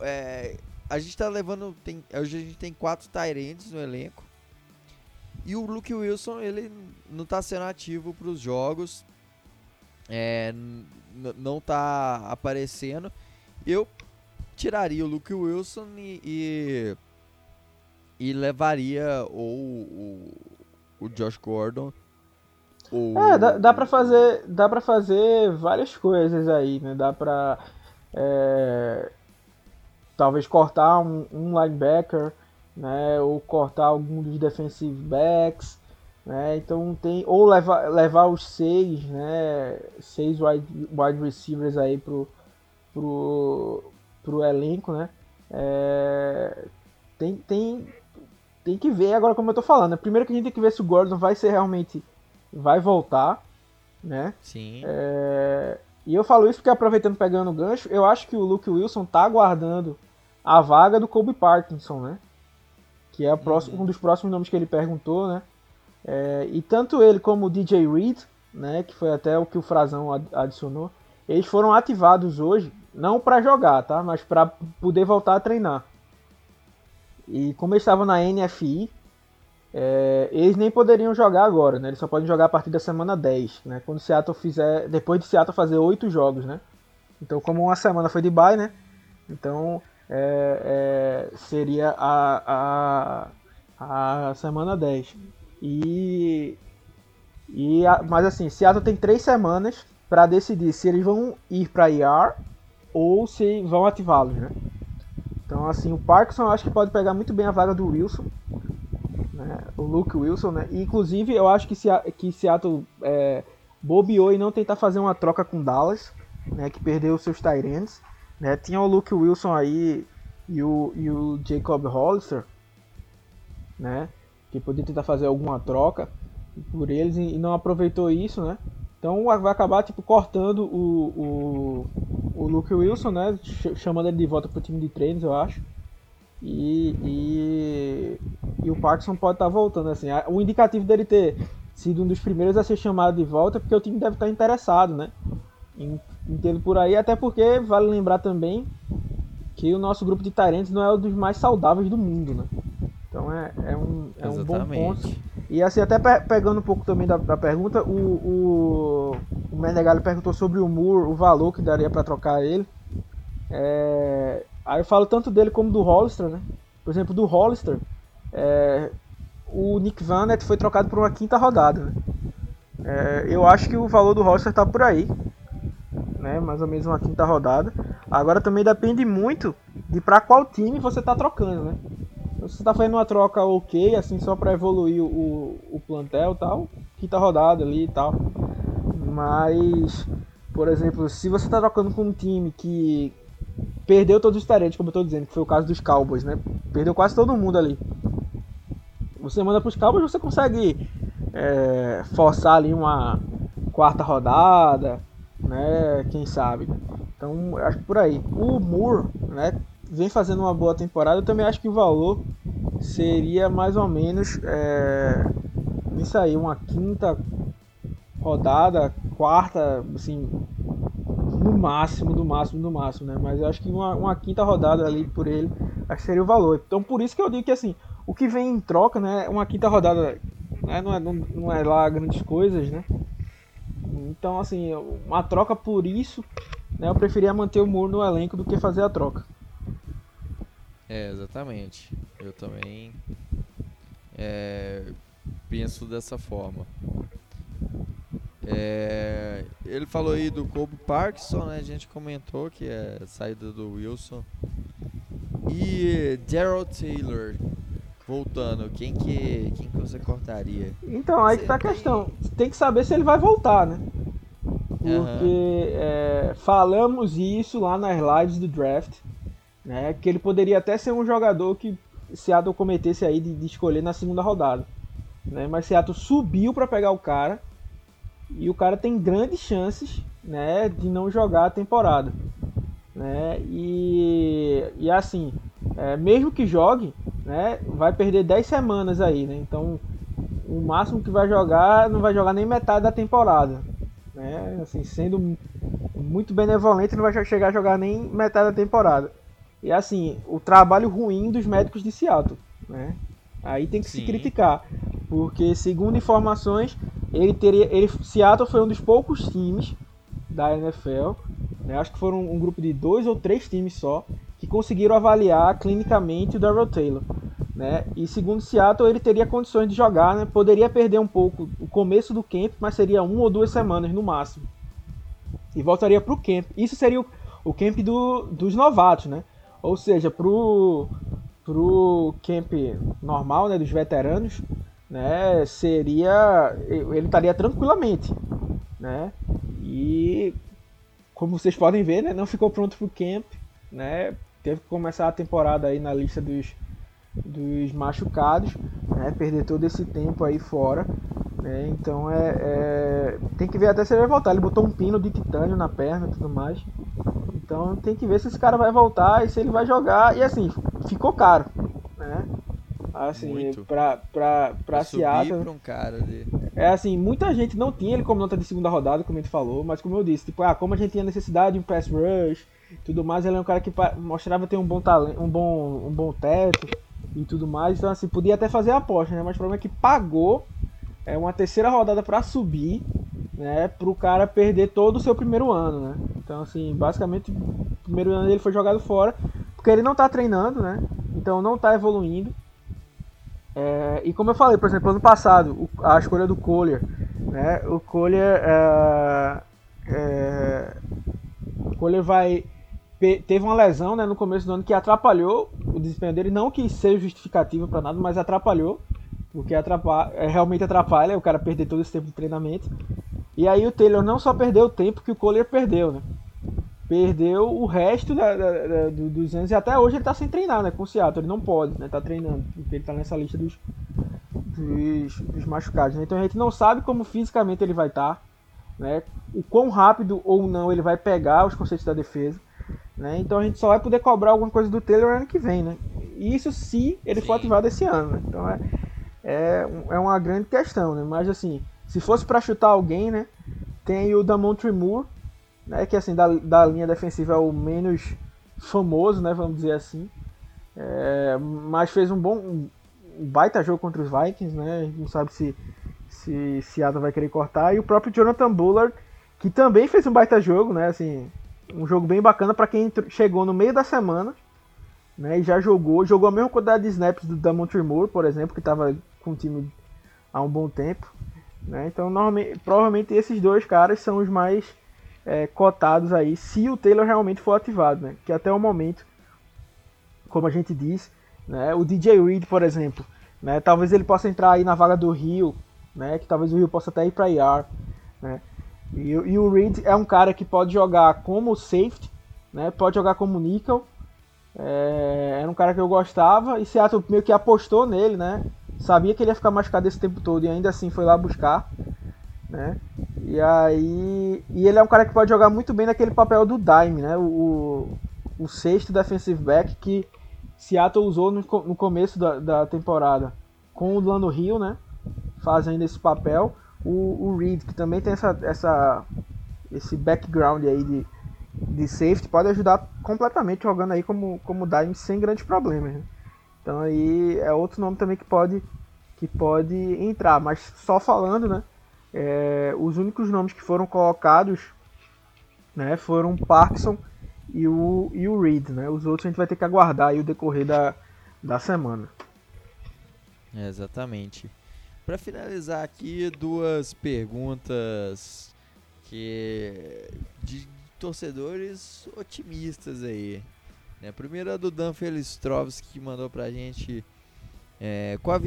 é, a gente tá levando tem hoje a gente tem quatro Tyrants no elenco. E o Luke Wilson ele não tá sendo ativo para os jogos. É, não tá aparecendo. Eu tiraria o Luke Wilson e, e, e levaria ou o, o Josh Gordon É, dá, dá pra fazer. Dá pra fazer várias coisas aí, né? Dá pra. É, talvez cortar um, um, linebacker, né? Ou cortar algum dos defensive backs. Né? Então tem. Ou levar, levar os seis, né? Seis wide, wide receivers aí pro, pro, pro elenco, né? É, tem, tem, tem que ver agora como eu tô falando. Né? Primeiro que a gente tem que ver se o Gordon vai ser realmente vai voltar, né? Sim. É... E eu falo isso porque aproveitando pegando o gancho, eu acho que o Luke Wilson tá aguardando a vaga do Kobe Parkinson, né? Que é próximo, uhum. um dos próximos nomes que ele perguntou, né? É... e tanto ele como o DJ Reed, né? Que foi até o que o Frazão adicionou, eles foram ativados hoje, não para jogar, tá? Mas para poder voltar a treinar. E como eles estavam na NFI, é, eles nem poderiam jogar agora, né? Eles só podem jogar a partir da semana 10, né? Quando Seattle fizer, depois de Seattle fazer oito jogos, né? Então, como uma semana foi de bye, né? Então, é, é, seria a, a, a semana 10. E, e a, mas assim, Seattle tem três semanas para decidir se eles vão ir para IR ou se vão ativá-los, né? Então, assim, o Parkinson eu acho que pode pegar muito bem a vaga do Wilson né? O Luke Wilson, né? E, inclusive, eu acho que, se, que Seattle é, bobeou e não tentar fazer uma troca com Dallas, né? Que perdeu os seus Tyrants, né? Tinha o Luke Wilson aí e o, e o Jacob Hollister, né? Que podia tentar fazer alguma troca por eles e não aproveitou isso, né? Então vai acabar tipo cortando o, o, o Luke Wilson, né? Chamando ele de volta pro time de treinos, eu acho. E, e, e o Parkinson pode estar tá voltando. Assim. O indicativo dele ter sido um dos primeiros a ser chamado de volta é porque o time deve estar tá interessado né, em, em tê-lo por aí. Até porque vale lembrar também que o nosso grupo de Tyrants não é um dos mais saudáveis do mundo. Né? Então é, é, um, é um bom ponto. E assim, até pe pegando um pouco também da, da pergunta, o, o, o Menegalho perguntou sobre o Moore, o valor que daria para trocar ele. É, Aí eu falo tanto dele como do Hollister, né? Por exemplo, do Hollister, é, o Nick Vanett foi trocado por uma quinta rodada, né? É, eu acho que o valor do Hollister tá por aí, né? Mais ou menos uma quinta rodada. Agora também depende muito de para qual time você tá trocando, né? Se você tá fazendo uma troca ok, assim, só para evoluir o, o plantel tal, quinta rodada ali e tal. Mas, por exemplo, se você tá trocando com um time que perdeu todos os talentos, como eu tô dizendo, que foi o caso dos Cowboys, né? Perdeu quase todo mundo ali. Você manda pros Cowboys, você consegue é, forçar ali uma quarta rodada, né? Quem sabe. Então, acho que por aí. O Moore, né? Vem fazendo uma boa temporada. Eu também acho que o valor seria mais ou menos é, isso aí, uma quinta rodada, quarta, assim, no máximo, no máximo, no máximo, né? Mas eu acho que uma, uma, quinta rodada ali por ele, acho que seria o valor. Então por isso que eu digo que assim, o que vem em troca, né? Uma quinta rodada né, não, é, não, não é lá grandes coisas, né? Então assim, uma troca por isso, né? Eu preferia manter o Muro no elenco do que fazer a troca. É, exatamente. Eu também é, penso dessa forma. É, ele falou aí do Kobe Parkinson, né? A gente comentou que é a saída do Wilson. E Daryl Taylor, voltando, quem que, quem que você cortaria? Então, aí que tá a questão. Tem que saber se ele vai voltar, né? Porque uhum. é, falamos isso lá nas lives do draft, né? Que ele poderia até ser um jogador que Seattle cometesse aí de, de escolher na segunda rodada. Né? Mas Seattle subiu para pegar o cara e o cara tem grandes chances né, de não jogar a temporada. Né? E, e assim, é, mesmo que jogue, né, vai perder 10 semanas aí. Né? Então, o máximo que vai jogar, não vai jogar nem metade da temporada. Né? Assim, sendo muito benevolente, não vai chegar a jogar nem metade da temporada. E assim, o trabalho ruim dos médicos de Seattle. Né? Aí tem que Sim. se criticar. Porque, segundo informações, ele teria. Ele, Seattle foi um dos poucos times da NFL, né, acho que foram um grupo de dois ou três times só, que conseguiram avaliar clinicamente o Darrell Taylor. Né? E segundo Seattle, ele teria condições de jogar, né? poderia perder um pouco o começo do camp, mas seria uma ou duas semanas no máximo. E voltaria para o camp. Isso seria o, o camp do, dos novatos, né? Ou seja, pro, pro camp normal, né, dos veteranos, né, seria ele estaria tranquilamente, né? E como vocês podem ver, né, não ficou pronto para o camp, né? Teve que começar a temporada aí na lista dos dos machucados, né? Perder todo esse tempo aí fora, né? Então é, é, tem que ver até se ele vai voltar. Ele botou um pino de titânio na perna e tudo mais. Então tem que ver se esse cara vai voltar e se ele vai jogar. E assim, ficou caro, né? Assim, Muito. pra, pra, pra Seattle. Pra um cara ali. É assim, muita gente não tinha ele como nota de segunda rodada, como a gente falou, mas como eu disse, tipo, ah, como a gente tinha necessidade de um pass rush tudo mais, ele é um cara que mostrava ter um bom talento, um bom, um bom teto e tudo mais. Então, assim, podia até fazer a aposta, né? Mas o problema é que pagou é uma terceira rodada para subir, né? Pro cara perder todo o seu primeiro ano, né? Então, assim, basicamente, o primeiro ano dele foi jogado fora, porque ele não tá treinando, né? Então não tá evoluindo. É, e como eu falei, por exemplo, ano passado, a escolha do Collier, né? O Collier, é, é, o Collier vai teve uma lesão, né, no começo do ano que atrapalhou o desempenho dele, não que seja justificativa para nada, mas atrapalhou, porque atrapalha, é, realmente atrapalha o cara perder todo esse tempo de treinamento. E aí o Taylor não só perdeu o tempo que o Collier perdeu, né? perdeu o resto da, da, da, dos anos e até hoje ele está sem treinar, né? Com o Seattle, ele não pode, né? Tá treinando, porque ele está nessa lista dos, dos, dos machucados. Né? Então a gente não sabe como fisicamente ele vai estar, tá, né? O quão rápido ou não ele vai pegar os conceitos da defesa, né? Então a gente só vai poder cobrar alguma coisa do Taylor ano que vem, né? Isso se ele Sim. for ativado esse ano, né? Então é, é, é uma grande questão, né? Mas assim, se fosse para chutar alguém, né? Tem o Damon Moore, né, que assim da, da linha defensiva é o menos famoso, né, vamos dizer assim. É, mas fez um bom um baita jogo contra os Vikings, né? Não sabe se se Seattle vai querer cortar e o próprio Jonathan Bullard, que também fez um baita jogo, né? Assim, um jogo bem bacana para quem chegou no meio da semana, né? E já jogou, jogou a mesma quantidade de snaps do Damon Moore, por exemplo, que estava com o time há um bom tempo, né? Então, provavelmente esses dois caras são os mais é, cotados aí, se o Taylor realmente for ativado, né? Que até o momento, como a gente diz, né? O DJ Reed, por exemplo, né? Talvez ele possa entrar aí na vaga do Rio, né? Que talvez o Rio possa até ir para IR, né? E, e, o Reed é um cara que pode jogar como safety, né? Pode jogar como nickel. É, era um cara que eu gostava e Seattle meio que apostou nele, né? Sabia que ele ia ficar machucado esse tempo todo e ainda assim foi lá buscar né? E aí. E ele é um cara que pode jogar muito bem naquele papel do Dime, né? O, o sexto defensive back que Seattle usou no, no começo da, da temporada com o Lando Hill, né? Fazendo esse papel. O, o Reed, que também tem essa, essa, esse background aí de, de safety, pode ajudar completamente jogando aí como, como Dime sem grandes problemas. Né? Então aí é outro nome também que pode, que pode entrar. Mas só falando, né? É, os únicos nomes que foram colocados né, foram o Parkinson e o, e o Reed. Né? Os outros a gente vai ter que aguardar aí o decorrer da, da semana. É, exatamente. para finalizar aqui, duas perguntas que de torcedores otimistas aí. Né? A primeira é do Dan Felistrovski que mandou pra gente é, com, a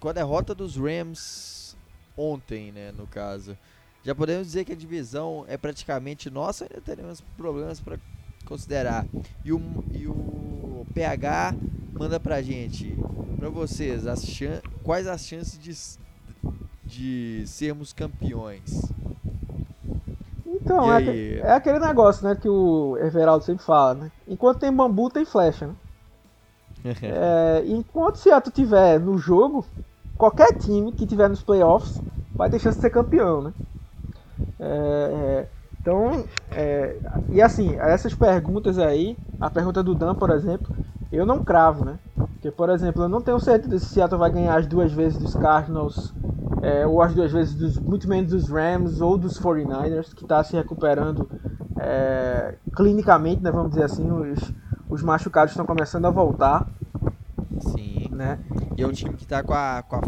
com a derrota dos Rams ontem, né, no caso. Já podemos dizer que a divisão é praticamente nossa, ainda teremos problemas para considerar. E o, e o PH manda pra gente, pra vocês, as quais as chances de, de sermos campeões? Então, é, é, aquele negócio, né, que o Everaldo sempre fala, né? Enquanto tem bambu, tem flecha, né? (laughs) é, enquanto o Seattle tiver no jogo, qualquer time que tiver nos playoffs vai ter chance de ser campeão, né? É, é então, é, e assim, essas perguntas aí, a pergunta do Dan, por exemplo, eu não cravo, né? Porque, por exemplo, eu não tenho certeza se Seattle vai ganhar as duas vezes dos Cardinals, é, ou as duas vezes dos, muito menos dos Rams ou dos 49ers, que está se recuperando é, clinicamente, né? Vamos dizer assim, os, os machucados estão começando a voltar. Sim. Né? E é um time que está com a, com a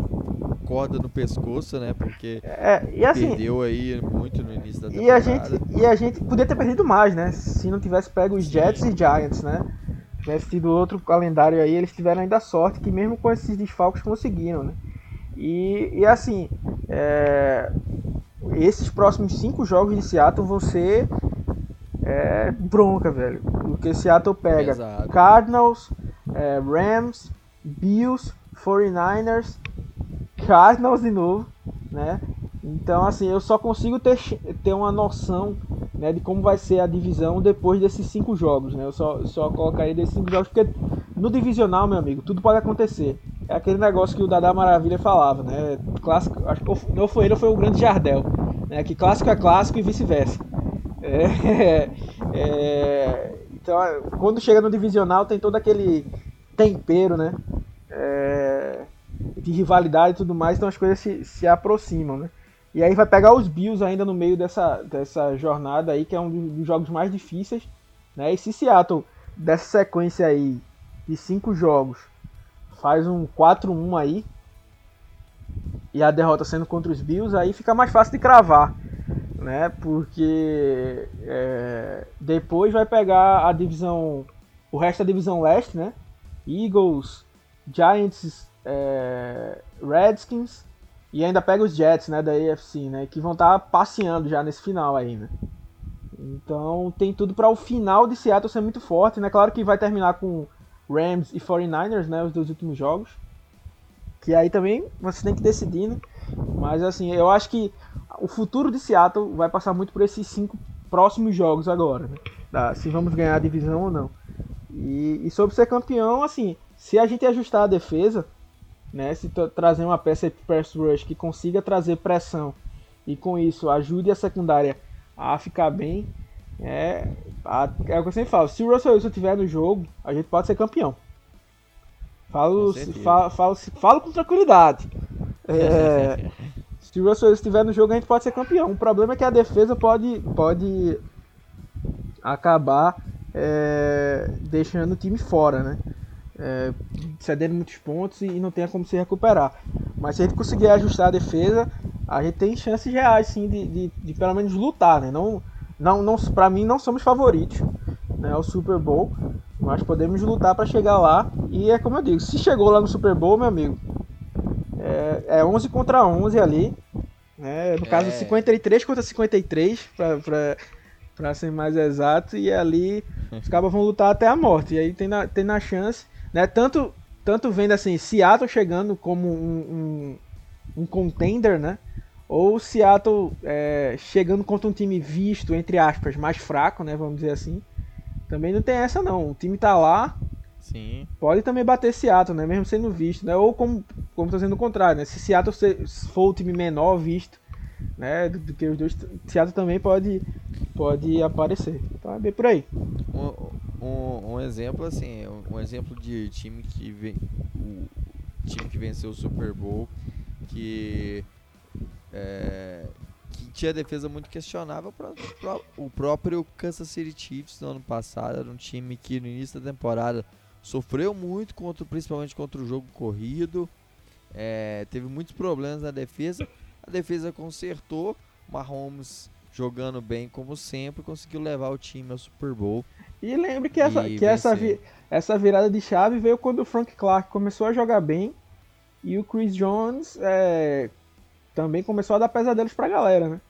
corda no pescoço, né? Porque é, assim, perdeu aí muito no início da temporada. E a gente, e a gente podia ter perdido mais, né? Se não tivesse pego os Jets e Giants, né? Tivesse tido outro calendário aí, eles tiveram ainda sorte que mesmo com esses desfalques conseguiram, né? E, e assim, é, esses próximos cinco jogos de Seattle vão ser é, bronca, velho. Porque Seattle pega Exato. Cardinals, é, Rams, Bills, 49ers Cardinals de novo, né? Então, assim, eu só consigo ter, ter uma noção né, de como vai ser a divisão depois desses cinco jogos, né? Eu só, só colocaria desses cinco jogos, porque no divisional, meu amigo, tudo pode acontecer. É aquele negócio que o Dada Maravilha falava, né? Clássico, acho que não foi ele, foi o grande Jardel, né? Que clássico é clássico e vice-versa. É, (laughs) é, então, quando chega no divisional, tem todo aquele tempero, né? É, de rivalidade e tudo mais, então as coisas se, se aproximam, né? E aí vai pegar os Bills ainda no meio dessa, dessa jornada aí, que é um dos jogos mais difíceis, né? E se Seattle, dessa sequência aí de cinco jogos, faz um 4-1 aí, e a derrota sendo contra os Bills, aí fica mais fácil de cravar, né? Porque é, depois vai pegar a divisão, o resto da divisão leste, né? Eagles, Giants, é, Redskins e ainda pega os Jets, né, da AFC, né, que vão estar tá passeando já nesse final aí, né. Então tem tudo para o final de Seattle ser muito forte, né. Claro que vai terminar com Rams e 49ers, né, os dois últimos jogos. Que aí também você tem que decidir, né? Mas assim, eu acho que o futuro de Seattle vai passar muito por esses cinco próximos jogos agora, né? Tá, se vamos ganhar a divisão ou não. E, e sobre ser campeão, assim, se a gente ajustar a defesa, né? Se trazer uma peça press rush que consiga trazer pressão e com isso ajude a secundária a ficar bem, é, a, é o que eu sempre falo. Se o Russell Wilson estiver no jogo, a gente pode ser campeão. Falo, com falo, falo, falo, com tranquilidade. (laughs) É, se o Russell Wilson estiver no jogo, a gente pode ser campeão. O problema é que a defesa pode, pode acabar é, deixando o time fora, né? é, cedendo muitos pontos e não tenha como se recuperar. Mas se a gente conseguir ajustar a defesa, a gente tem chances reais sim de, de, de pelo menos lutar, né? Não, não, não, para mim não somos favoritos, né? O Super Bowl, mas podemos lutar para chegar lá. E é como eu digo, se chegou lá no Super Bowl, meu amigo, é, é 11 contra 11 ali, né? No caso, é. 53 contra 53 para para ser mais exato, e ali os (laughs) cabos vão lutar até a morte. E aí tem na, tem na chance né? Tanto, tanto vendo assim, Seattle chegando como um, um, um contender, né? Ou Seattle é, chegando contra um time visto, entre aspas, mais fraco, né? Vamos dizer assim. Também não tem essa não. O time tá lá. Sim. Pode também bater Seattle, né? Mesmo sendo visto, né? Ou como, como tá sendo o contrário, né? Se Seattle for o time menor visto, né? Do, do que os dois, Seattle também pode, pode aparecer. Então é bem por aí. Um, um, um exemplo assim, um, um, exemplo de time que vem, o time que venceu o Super Bowl, que é, que tinha defesa muito questionável o próprio Kansas City Chiefs no ano passado, era um time que no início da temporada sofreu muito contra, principalmente contra o jogo corrido é, teve muitos problemas na defesa. A defesa consertou. Mahomes jogando bem como sempre, conseguiu levar o time ao Super Bowl. E lembre que essa, que essa, vi, essa virada de chave veio quando o Frank Clark começou a jogar bem e o Chris Jones é, também começou a dar pesadelos pra galera, né?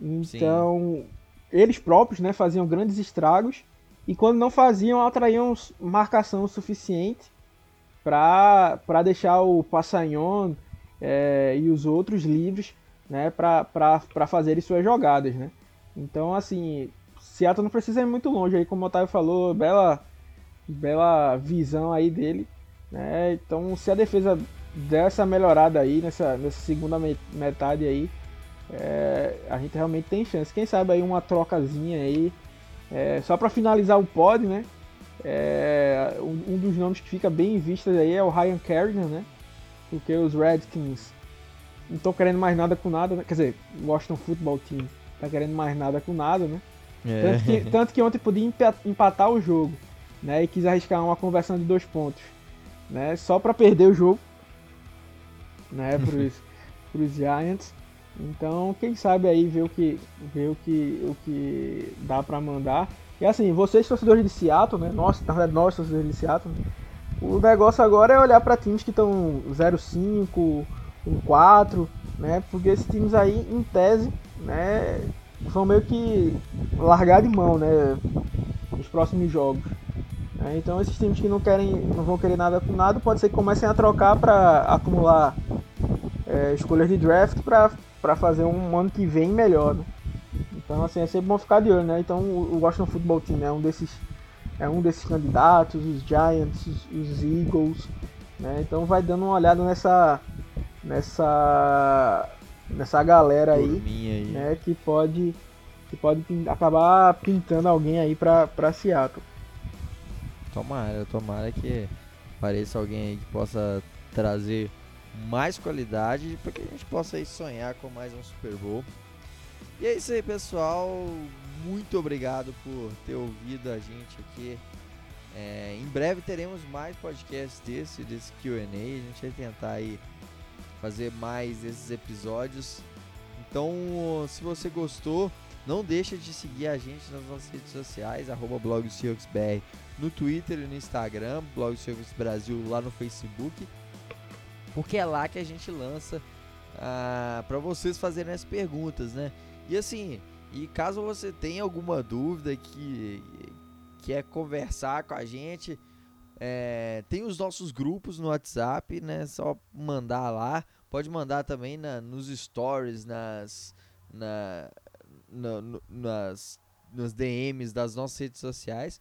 Então, Sim. eles próprios né, faziam grandes estragos e quando não faziam, atraíam marcação suficiente para deixar o Passanhon é, e os outros livres né, para fazerem suas jogadas. Né? Então, assim, Seattle não precisa ir muito longe aí, como o Otávio falou, bela, bela visão aí dele. Né? Então, se a defesa der essa melhorada aí nessa, nessa segunda metade aí, é, a gente realmente tem chance. Quem sabe aí uma trocazinha aí, é, só para finalizar o pod, né? É, um, um, dos nomes que fica bem em vista aí é o Ryan Kerrigan, né? Porque os Redskins não estão querendo mais nada com nada, né? quer dizer, o Washington Football Team tá querendo mais nada com nada, né? É. Tanto, que, tanto que ontem podia empatar o jogo, né? E quis arriscar uma conversão de dois pontos, né? Só para perder o jogo, né? Pros, (laughs) pros Giants. Então, quem sabe aí ver o que, ver o que, o que dá para mandar. E assim, vocês torcedores de Seattle, né? Nós, na verdade, nós torcedores de Seattle, né? o negócio agora é olhar para times que estão 0-5, 1-4, né? Porque esses times aí, em tese, né, vão meio que largar de mão, né, nos próximos jogos. Né? Então, esses times que não querem, não vão querer nada com nada, pode ser que comecem a trocar para acumular é, escolhas de draft para fazer um ano que vem melhor. Né? Então, assim, é sempre bom ficar de olho, né? Então, o Washington Football Team é um desses, é um desses candidatos, os Giants, os, os Eagles, né? Então, vai dando uma olhada nessa, nessa, nessa galera aí, aí, né? Que pode, que pode acabar pintando alguém aí para para Seattle. Tomara, tomara que apareça alguém aí que possa trazer mais qualidade para que a gente possa aí sonhar com mais um Super Bowl. E é isso aí, pessoal. Muito obrigado por ter ouvido a gente aqui. É, em breve teremos mais podcasts desse, desse QA. A gente vai tentar aí fazer mais esses episódios. Então, se você gostou, não deixa de seguir a gente nas nossas redes sociais, arroba no Twitter e no Instagram, Blog Brasil lá no Facebook, porque é lá que a gente lança ah, para vocês fazerem as perguntas, né? E assim, e caso você tenha alguma dúvida que quer conversar com a gente, é, tem os nossos grupos no WhatsApp, né? Só mandar lá. Pode mandar também na, nos stories, nas, na, na, nas, nos DMs das nossas redes sociais.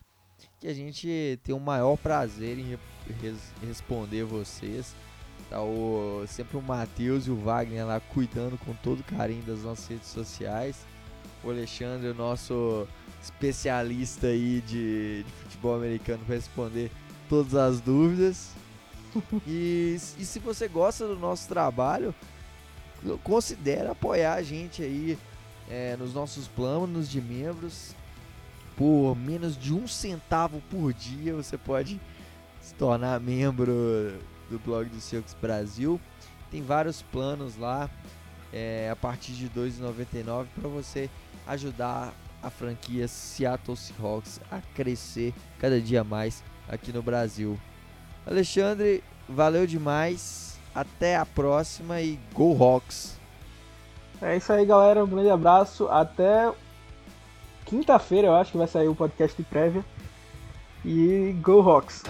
Que a gente tem o maior prazer em res, responder vocês. Tá o, sempre o Matheus e o Wagner lá cuidando com todo carinho das nossas redes sociais. O Alexandre, o nosso especialista aí de, de futebol americano, para responder todas as dúvidas. (laughs) e, e se você gosta do nosso trabalho, considere apoiar a gente aí é, nos nossos planos de membros. Por menos de um centavo por dia você pode se tornar membro do blog do Seahawks Brasil. Tem vários planos lá é, a partir de R$ 2,99 para você ajudar a franquia Seattle Seahawks a crescer cada dia mais aqui no Brasil. Alexandre, valeu demais. Até a próxima e Go Hawks! É isso aí, galera. Um grande abraço. Até quinta-feira, eu acho que vai sair o podcast de prévia. E Go Hawks!